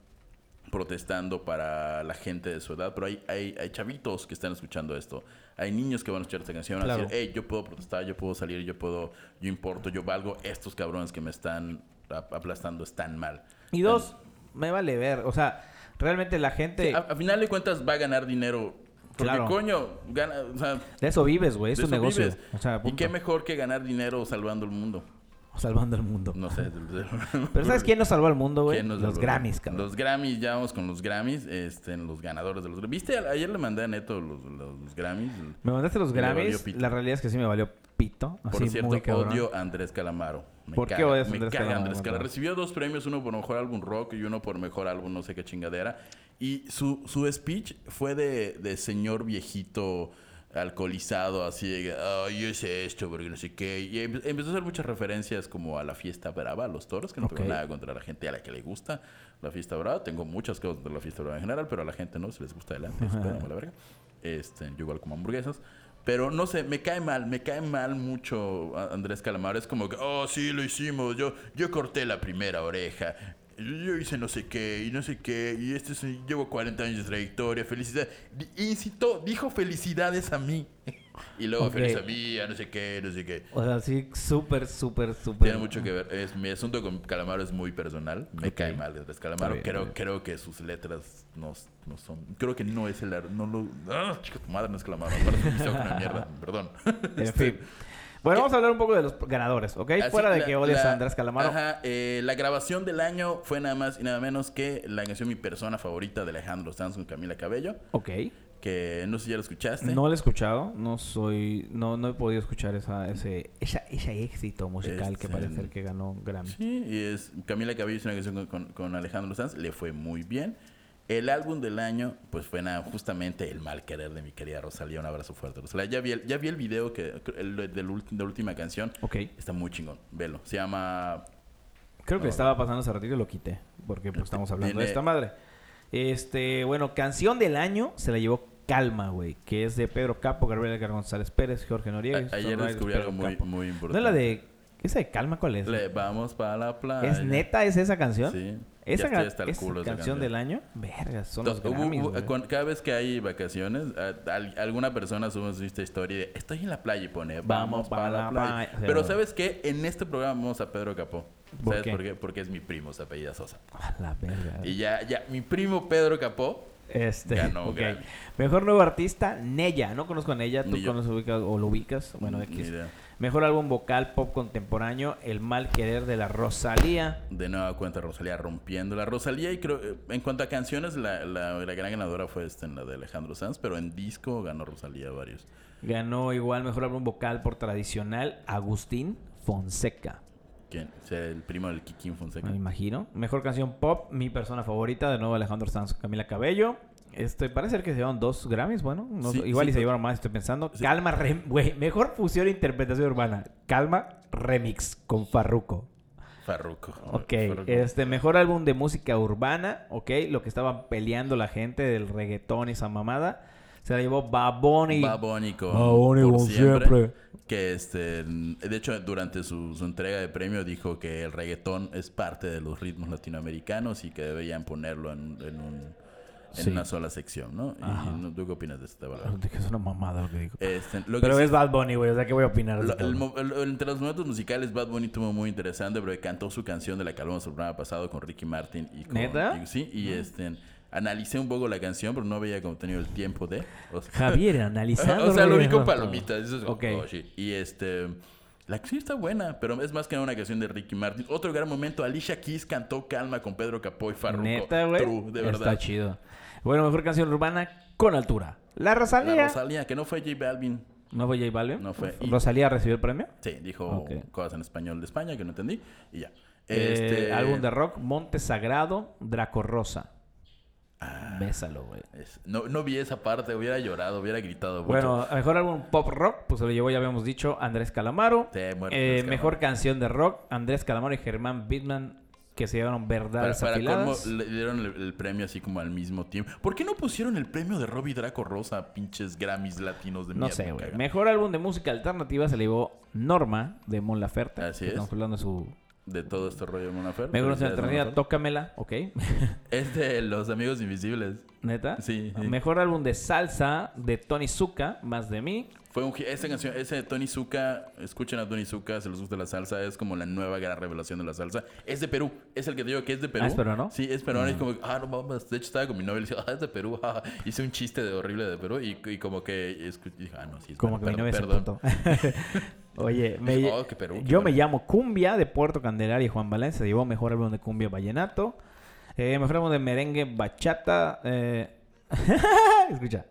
protestando para la gente de su edad, pero hay, hay, hay chavitos que están escuchando esto. Hay niños que van a escuchar esta canción van a Claro. decir, hey, yo puedo protestar, yo puedo salir, yo puedo, yo importo, yo valgo, estos cabrones que me están ap- aplastando están mal. Y dos, me vale ver. O sea, realmente la gente... Sí, a, a final de cuentas va a ganar dinero. Porque Claro. coño, gana, o sea, de eso vives, güey. Es un eso negocio. O sea, y qué mejor que ganar dinero salvando el mundo. *laughs* salvando el mundo? No sé. *laughs* Pero ¿sabes quién nos salvó al mundo, güey? ¿Quién nos Los salvó? Grammys, cabrón. Los Grammys, ya vamos con los Grammys, este, los ganadores de los Grammys. ¿Viste? Ayer le mandé a Neto los, los- los Grammys. Me mandaste los Grammys. La realidad es que sí me valió pito. Por cierto, muy odio a Andrés Calamaro. Me ¿Por qué odias a Andrés Calamaro, Andrés Calamaro. Recibió dos premios, uno por mejor álbum rock y uno por mejor álbum no sé qué chingadera. Y su, su speech fue de, de señor viejito alcoholizado, así de, oh, yo hice esto porque no sé qué. Y empe- empezó a hacer muchas referencias como a la fiesta brava, a los toros, que no tengo nada contra la gente a la que le gusta la fiesta brava. Tengo muchas cosas contra la fiesta brava en general, pero a la gente no, si les gusta adelante, espérame la verga. Este, yo igual como hamburguesas. Pero no sé, me cae mal, me cae mal mucho Andrés Calamaro. Es como que, oh, sí, lo hicimos. Yo, yo corté la primera oreja. Yo hice no sé qué y no sé qué. Y este es- llevo 40 años de trayectoria. Felicidades. Di- Incitó, dijo felicidades a mí. *laughs* Y luego Ok. feliz a mí, a no sé qué, no sé qué. O sea, sí, súper, súper, súper. Tiene mucho que ver. Es, mi asunto con Calamaro es muy personal. Me Ok. cae mal Andrés Calamaro. Bien, creo, creo que sus letras no, no son. Creo que no es el. No lo. ¡Ah! Chica, tu madre no es Calamaro. Aparte, *laughs* una mierda. Perdón. En *laughs* fin. Bueno, vamos a hablar un poco de los ganadores, ¿ok? Así, Fuera de la- que odias la- a Andrés Calamaro. Ajá, eh, la grabación del año fue nada más y nada menos que la canción Mi Persona Favorita de Alejandro Sanz con Camila Cabello. Ok. Que no sé si ya lo escuchaste. No lo he escuchado, no soy, no, no he podido escuchar esa, ese, esa, ese éxito musical que Este, parece ser que ganó Grammy. Sí, y es Camila Cabello hizo una canción con, con- con Alejandro Sanz, le fue muy bien. El álbum del año, pues fue nada, justamente El Mal Querer de mi querida Rosalía. Un abrazo fuerte, Rosalía. Ya vi el, ya vi el video que, el, de la última canción. Ok. Está muy chingón, velo. Se llama Creo que No. estaba pasando hace ratito y lo quité, porque pues, estamos hablando de esta madre. Este, bueno, canción del año se la llevó Calma, güey, que es de Pedro Capo, Gabriel Edgar González Pérez, Jorge Noriega. a- ayer descubrí algo muy, Capo. muy ¿No importante. es la de... ¿Esa de Calma cuál es? Le vamos para la playa. ¿Es neta? ¿Es esa canción? Sí. ¿Esa, Ya esa canción canción. del año? Verga, son los Hubo- Grammys, hubo- güey. cuan- cada vez que hay vacaciones, a- alguna persona sube esta historia de estoy en la playa y pone vamos, para la playa. playa. Pero ¿sabes qué? En este programa vamos a Pedro Capó. ¿Por ¿Sabes qué? por qué? Porque es mi primo, se apellida Sosa. A la verga. Y ya, ya, mi primo Pedro Capó. Este, Ganó. Mejor nuevo artista, Nella. No conozco a Nella, tú Ni conoces ubicas, o lo ubicas. Bueno, Ni X. idea. Mejor álbum vocal pop contemporáneo, El mal querer de la Rosalía. De nueva cuenta Rosalía rompiendo la Rosalía y creo eh, en cuanto a canciones la, la, la gran ganadora fue esta en la de Alejandro Sanz, pero en disco ganó Rosalía varios. Ganó igual mejor álbum vocal por tradicional, Agustín Fonseca. ¿Quién? O sea, el primo del Kikín Fonseca. Me imagino. Mejor canción pop, mi persona favorita, de nuevo Alejandro Sanz, Camila Cabello. Este, parece ser que se llevaron dos Grammys, bueno, no Sí, sé, igual sí, y se pero- llevaron más, estoy pensando. Sí. Calma, rem- güey, mejor fusión e interpretación urbana. Calma, remix con Farruko. Farruko. Ok, Farruko. este, mejor álbum de música urbana, ok, lo que estaban peleando la gente del reggaetón y esa mamada. Se la llevó Baboni. Bad Bunny con Por siempre, siempre. Que este, de hecho, durante su, su entrega de premio dijo que el reggaetón es parte de los ritmos latinoamericanos y que deberían ponerlo en, en un- en Sí. una sola sección, ¿no? Y. ¿Tú qué opinas de esta verdad? Es una mamada lo que dijo. Este, lo que Pero sí- es Bad Bunny, güey, o sea, ¿qué voy a opinar? de lo- ese el el- entre los momentos musicales, Bad Bunny tuvo muy interesante, pero cantó su canción de la hablamos el programa pasado con Ricky Martin y con... ¿Neta? y- sí, y este... Analicé un poco la canción, pero no había como tenido el tiempo de... o sea- Javier, analizando. *laughs* o sea, lo vi con palomitas. Eso es Ok. oh. Y este. La canción está buena, pero es más que una canción de Ricky Martin. Otro gran momento, Alicia Keys cantó Calma con Pedro Capó y Farruko. Neta, güey. True, de Está verdad. chido. Bueno, mejor canción urbana con altura. La Rosalía. La Rosalía, que no fue J Balvin. ¿No fue J Balvin? No fue. Y- ¿Rosalía recibió el premio? Sí, dijo Ok. cosas en español de España que no entendí. Y ya. Este... Este. álbum de rock, Monte Sagrado, Draco Rosa. Ah, Bésalo, güey. es- no, no vi esa parte, hubiera llorado, hubiera gritado. mucho. Bueno, mejor álbum pop rock, pues se lo llevó, ya habíamos dicho, Andrés Calamaro. Sí, muerto, Eh, Andrés mejor Calamaro. canción de rock, Andrés Calamaro y Germán Bitman, que se llevaron Para, verdades para colmo, afiladas. le dieron el, el premio así como al mismo tiempo. ¿Por qué no pusieron el premio de Robbie Draco Rosa a pinches Grammys latinos de No mierda? sé, güey. Mejor álbum de música alternativa se le llevó Norma, de Mon Laferte. Así es. Estamos hablando de su... de todo este rollo de Mon Laferte. Mejor canción Felicidades, alternativa, Mon Laferte. Tócamela, ok. *laughs* Es de Los Amigos Invisibles. ¿Neta? Sí, sí. Mejor álbum de salsa de Tony Zuka, Más de mí. Fue un, esa canción, ese de Tony Zuka, escuchen a Tony Zuka, se les gusta la salsa, es como la nueva gran revelación de la salsa. Es de Perú, es el que te digo que es de Perú. Ah, ¿es peruano? Sí, es peruano. Y como, ah, no mames. De hecho, estaba con mi novia y le decía, ah, es de Perú. *laughs* ah". Hice un chiste de horrible de Perú y, y como que y dije, ah, no, sí, es Como que per- mi novia perdón. *laughs* Oye, me- Oh, qué Perú, qué yo me llamo Cumbia de Puerto Candelaria y Juan Valencia. Llevó mejor álbum de Cumbia Vallenato. Eh, mejor álbum de merengue Bachata. eh, *laughs* Escucha.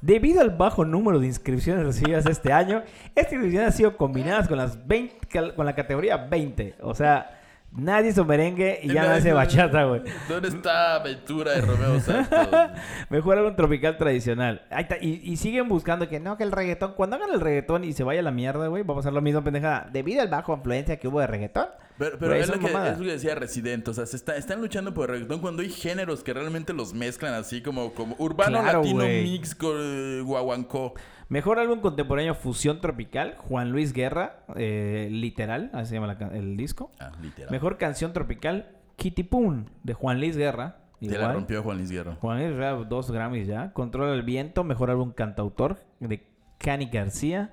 Debido al bajo número de inscripciones recibidas este año, estas inscripciones han sido combinadas con las 20, cal- con la categoría 20. O sea, nadie hizo merengue y ya nadie hace bachata, güey. ¿Dónde está Aventura de Romeo Santos? *laughs* Mejor álbum tropical tradicional. Ahí está. Y, y siguen buscando que no, que el reggaetón. Cuando hagan el reggaetón y se vaya a la mierda, güey, va a pasar lo mismo, pendejada. Debido al bajo influencia que hubo de reggaetón. Pero, pero es, lo que, es lo que decía Resident. O sea, se está- están luchando por el reggaetón cuando hay géneros que realmente los mezclan así como, como urbano, Claro, latino, güey. mix con eh, guaguancó. Mejor álbum contemporáneo fusión tropical. Juan Luis Guerra. eh, literal. Así se llama la el disco. Ah, literal. Mejor canción tropical. Kitty Poon de Juan Luis Guerra. Te la Igual. rompió Juan Luis Guerra. Juan Luis Guerra, dos Grammys ya. Controla el viento. Mejor álbum cantautor de Cani García.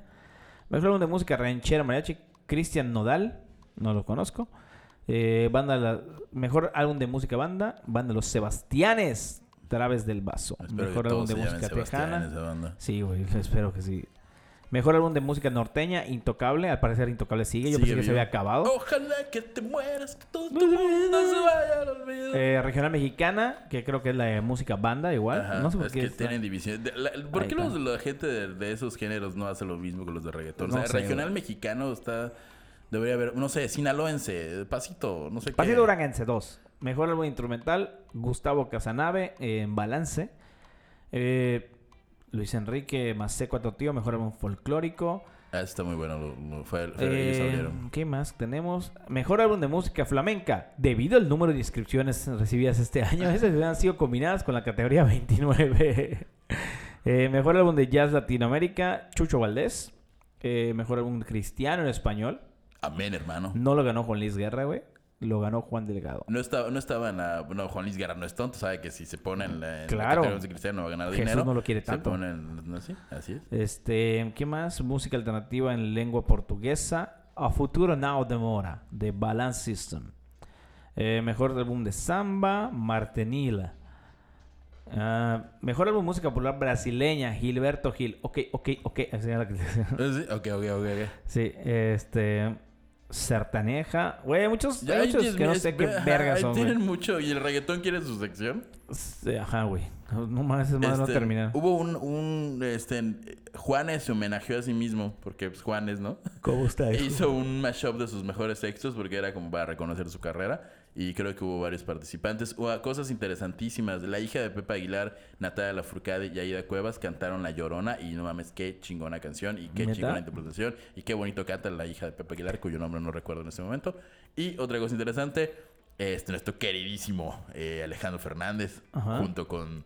Mejor álbum de música ranchera mariachi. Cristian Nodal. No lo conozco. Eh, banda la- mejor álbum de música banda. Banda Los Sebastianes. Traves del Vaso. Espero mejor álbum de música tejana. Sí, güey, espero que sí. Mejor álbum de música norteña, Intocable. Al parecer Intocable sigue. Yo Sigue pensé que se había acabado. Ojalá que te mueras, que todo tu mundo se vaya al olvido. Eh, regional mexicana, que creo que es la de música banda igual. Ajá, no sé por es qué. que está- tienen división. De- la- ¿Por Ahí qué los, la gente de, de esos géneros no hace lo mismo que los de reggaetón? No o sea, sé, regional güey. mexicano está... Debería haber, no sé, sinaloense, pasito, no sé qué. Partido Duranguense 2. Mejor álbum instrumental, Gustavo Casanave en Balance. Eh, Luis Enrique Maceco a Tío, mejor álbum folclórico. Ah, está muy bueno, lo- lo- fue, fue- ellos Eh. ¿Qué más tenemos? Mejor álbum de música flamenca. Debido al número de inscripciones recibidas este *laughs* año, esas han sido combinadas con la categoría 29. *laughs* Eh, mejor álbum de jazz Latinoamérica, Chucho Valdés. Eh, mejor álbum cristiano en español. Amén, hermano. No lo ganó Juan Luis Guerra, güey. Lo ganó Juan Delgado. No estaba, no estaba en la... No, Juan Luis Guerra no es tonto, sabe que si se pone en la, en la Claro. categoría de cristiano no va a ganar Jesús dinero. no lo quiere Se tanto. pone en- no, sí, así es. Este, ¿qué más? Música alternativa en lengua portuguesa. A Futuro Now Demora, de Balance System. Eh, mejor álbum de samba, Martenila. Ah, mejor álbum de música popular brasileña, Gilberto Gil. Ok, ok, ok. La *laughs* sí, Ok, ok, ok. ok. sí, este. Sertaneja. Güey, hay muchos, Ya hay muchos que no sé qué vergas *laughs* son. Tienen mucho. ¿Y el reggaetón quiere su sección? Sí, Ajá, güey. No mames, es más no Este, terminar. Hubo un, un este, Juanes se homenajeó a sí mismo, porque pues, Juanes, ¿no? ¿Cómo está *laughs* eso? Hizo un mashup de sus mejores textos porque era como para reconocer su carrera. Y creo que hubo varios participantes. Hubo cosas interesantísimas. La hija de Pepe Aguilar, Natalia Lafourcade y Aida Cuevas cantaron La Llorona. Y no mames, qué chingona canción y qué chingona interpretación. Y qué bonito canta la hija de Pepe Aguilar, cuyo nombre no recuerdo en este momento. Y otra cosa interesante, este, nuestro queridísimo eh, Alejandro Fernández, Ajá. junto con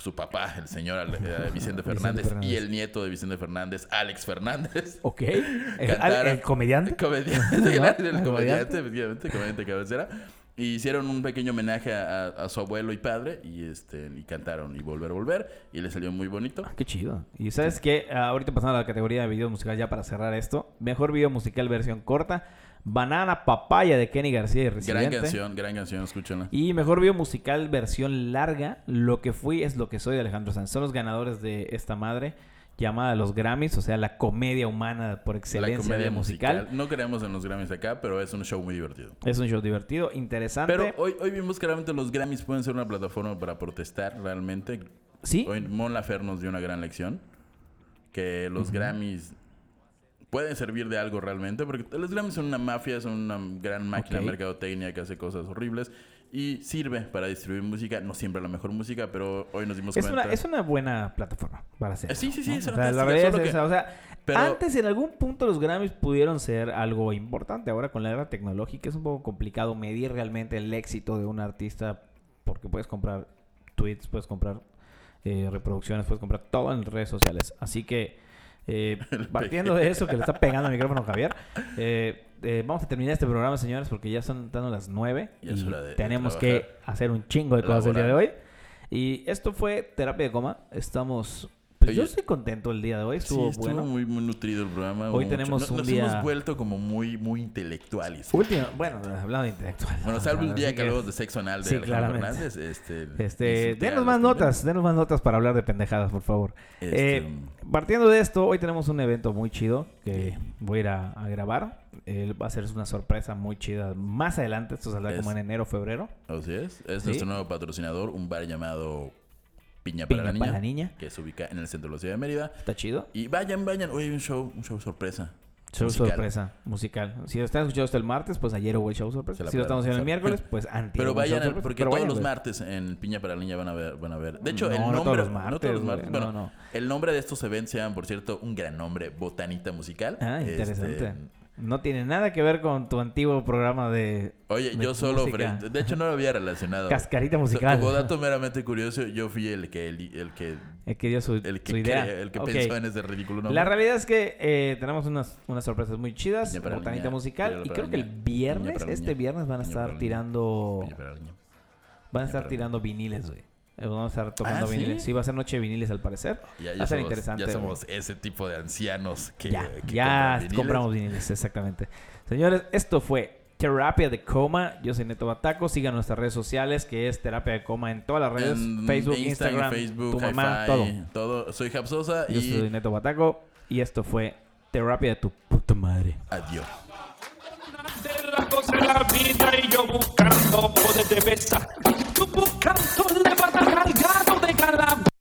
su papá, el señor eh, Vicente Fernández, Fernández. y el nieto de Vicente Fernández, Alex Fernández. *laughs* Ok. ¿El, *laughs* Cantaron- *laughs* el comediante? Comediante, ¿No? el ¿Comediante? comediante, efectivamente, comediante cabecera. Y hicieron un pequeño homenaje a, a su abuelo y padre y este y cantaron y volver, volver y le salió muy bonito. Ah, Qué chido. Y sabes qué, Ah, ahorita pasando a la categoría de videos musicales ya para cerrar esto. Mejor video musical versión corta. Banana Papaya de Kenny García y Gran Residente. canción, gran canción, escúchenla. Y mejor video musical versión larga. Lo que fui es lo que soy de Alejandro Sanz. Son los ganadores de esta madre llamada los Grammys, o sea, la comedia humana por La excelencia comedia de musical. musical. No creemos en los Grammys acá, pero es un show muy divertido. Es un show divertido, interesante. Pero hoy, hoy vimos que realmente los Grammys pueden ser una plataforma para protestar realmente. sí, Hoy Mon Lafer nos dio una gran lección. Que los Grammys pueden servir de algo realmente. Porque los Grammys son una mafia, son una gran máquina de mercadotecnia que hace cosas horribles. Y sirve para distribuir música. No siempre la mejor música, pero hoy nos dimos es cuenta. una, es una buena plataforma para hacer. Eh, sí, sí, sí, es O sea, la solo es que- esa. O sea, pero- antes en algún punto los Grammys pudieron ser algo importante. Ahora con la era tecnológica es un poco complicado medir realmente el éxito de un artista porque puedes comprar tweets, puedes comprar eh, reproducciones, puedes comprar todo en redes sociales. Así que eh, *laughs* partiendo de eso que le está pegando el micrófono a Javier, eh, eh, vamos a terminar este programa, señores, porque ya son dando las 9 Ya es y de- tenemos que hacer un chingo de cosas el día de hoy. Y esto fue Terapia de Coma. Estamos Pues yo estoy contento el día de hoy. Sí, Estuvo estuvo bueno. muy, muy nutrido el programa. Hoy tenemos mucho- un nos, día- Nos hemos vuelto como muy, muy intelectuales. Último, bueno, hablando de intelectual. Bueno, *laughs* salvo el Así día que hablamos de sexo anal de Sí, Alejandro. Fernández. Este, Este, denos más notas, denos más notas para hablar de pendejadas, por favor. Este, Eh, partiendo de esto, hoy tenemos un evento muy chido que voy a ir a, a grabar. Eh, va a ser una sorpresa muy chida. Más adelante, esto saldrá como en enero, febrero. Así es. Es Sí. nuestro nuevo patrocinador, un bar llamado Piña para, Piña la, niña, para la niña. que se ubica en el centro de la ciudad de Mérida. Está chido. Y vayan, vayan. Hoy hay un show, un show sorpresa. Show musical. sorpresa, musical. Si lo están escuchando hasta el martes, pues ayer hubo el show sorpresa. Si lo estamos haciendo el miércoles, pues antes. Pero vayan, sorpresa. porque Pero todos vayan, los martes en Piña para la Niña van a ver. Van a ver. De hecho, No, el no nombre. todos los no martes, todos los martes. no, Bueno, no. el nombre de estos eventos se llaman, por cierto, un gran nombre, Botanita Musical. Ah, Este, interesante. No tiene nada que ver con tu antiguo programa de Oye, de yo solo. De hecho, no lo había relacionado. Cascarita musical. Como dato meramente curioso, yo fui el que, el, el que, El que dio su, el que, su idea. cre- el que pensó en ese ridículo nombre. La realidad es que eh, tenemos unas, unas sorpresas muy chidas, botanita niña, musical, y creo que el viernes, este viernes van a estar tirando, van a estar tirando viniles, güey. Eh, Vamos a estar tocando ¿sí? viniles. Sí, va a ser noche de viniles al parecer. Ya, va a ser somos, interesante. ya somos ese tipo de ancianos que, ya, que ya compran viniles. compramos viniles, exactamente. Señores, esto fue Terapia de Coma. Yo soy Neto Bataco. Sigan nuestras redes sociales, que es Terapia de Coma en todas las redes: En Facebook, Instagram, Instagram, Facebook, tu mamá, todo. todo. Soy Japsosa Yo y soy Neto Bataco. Y esto fue Terapia de tu puta madre. adiós cosa en la vida y yo buscando poder de besar. Tú buscando levantar al gato de calabaza.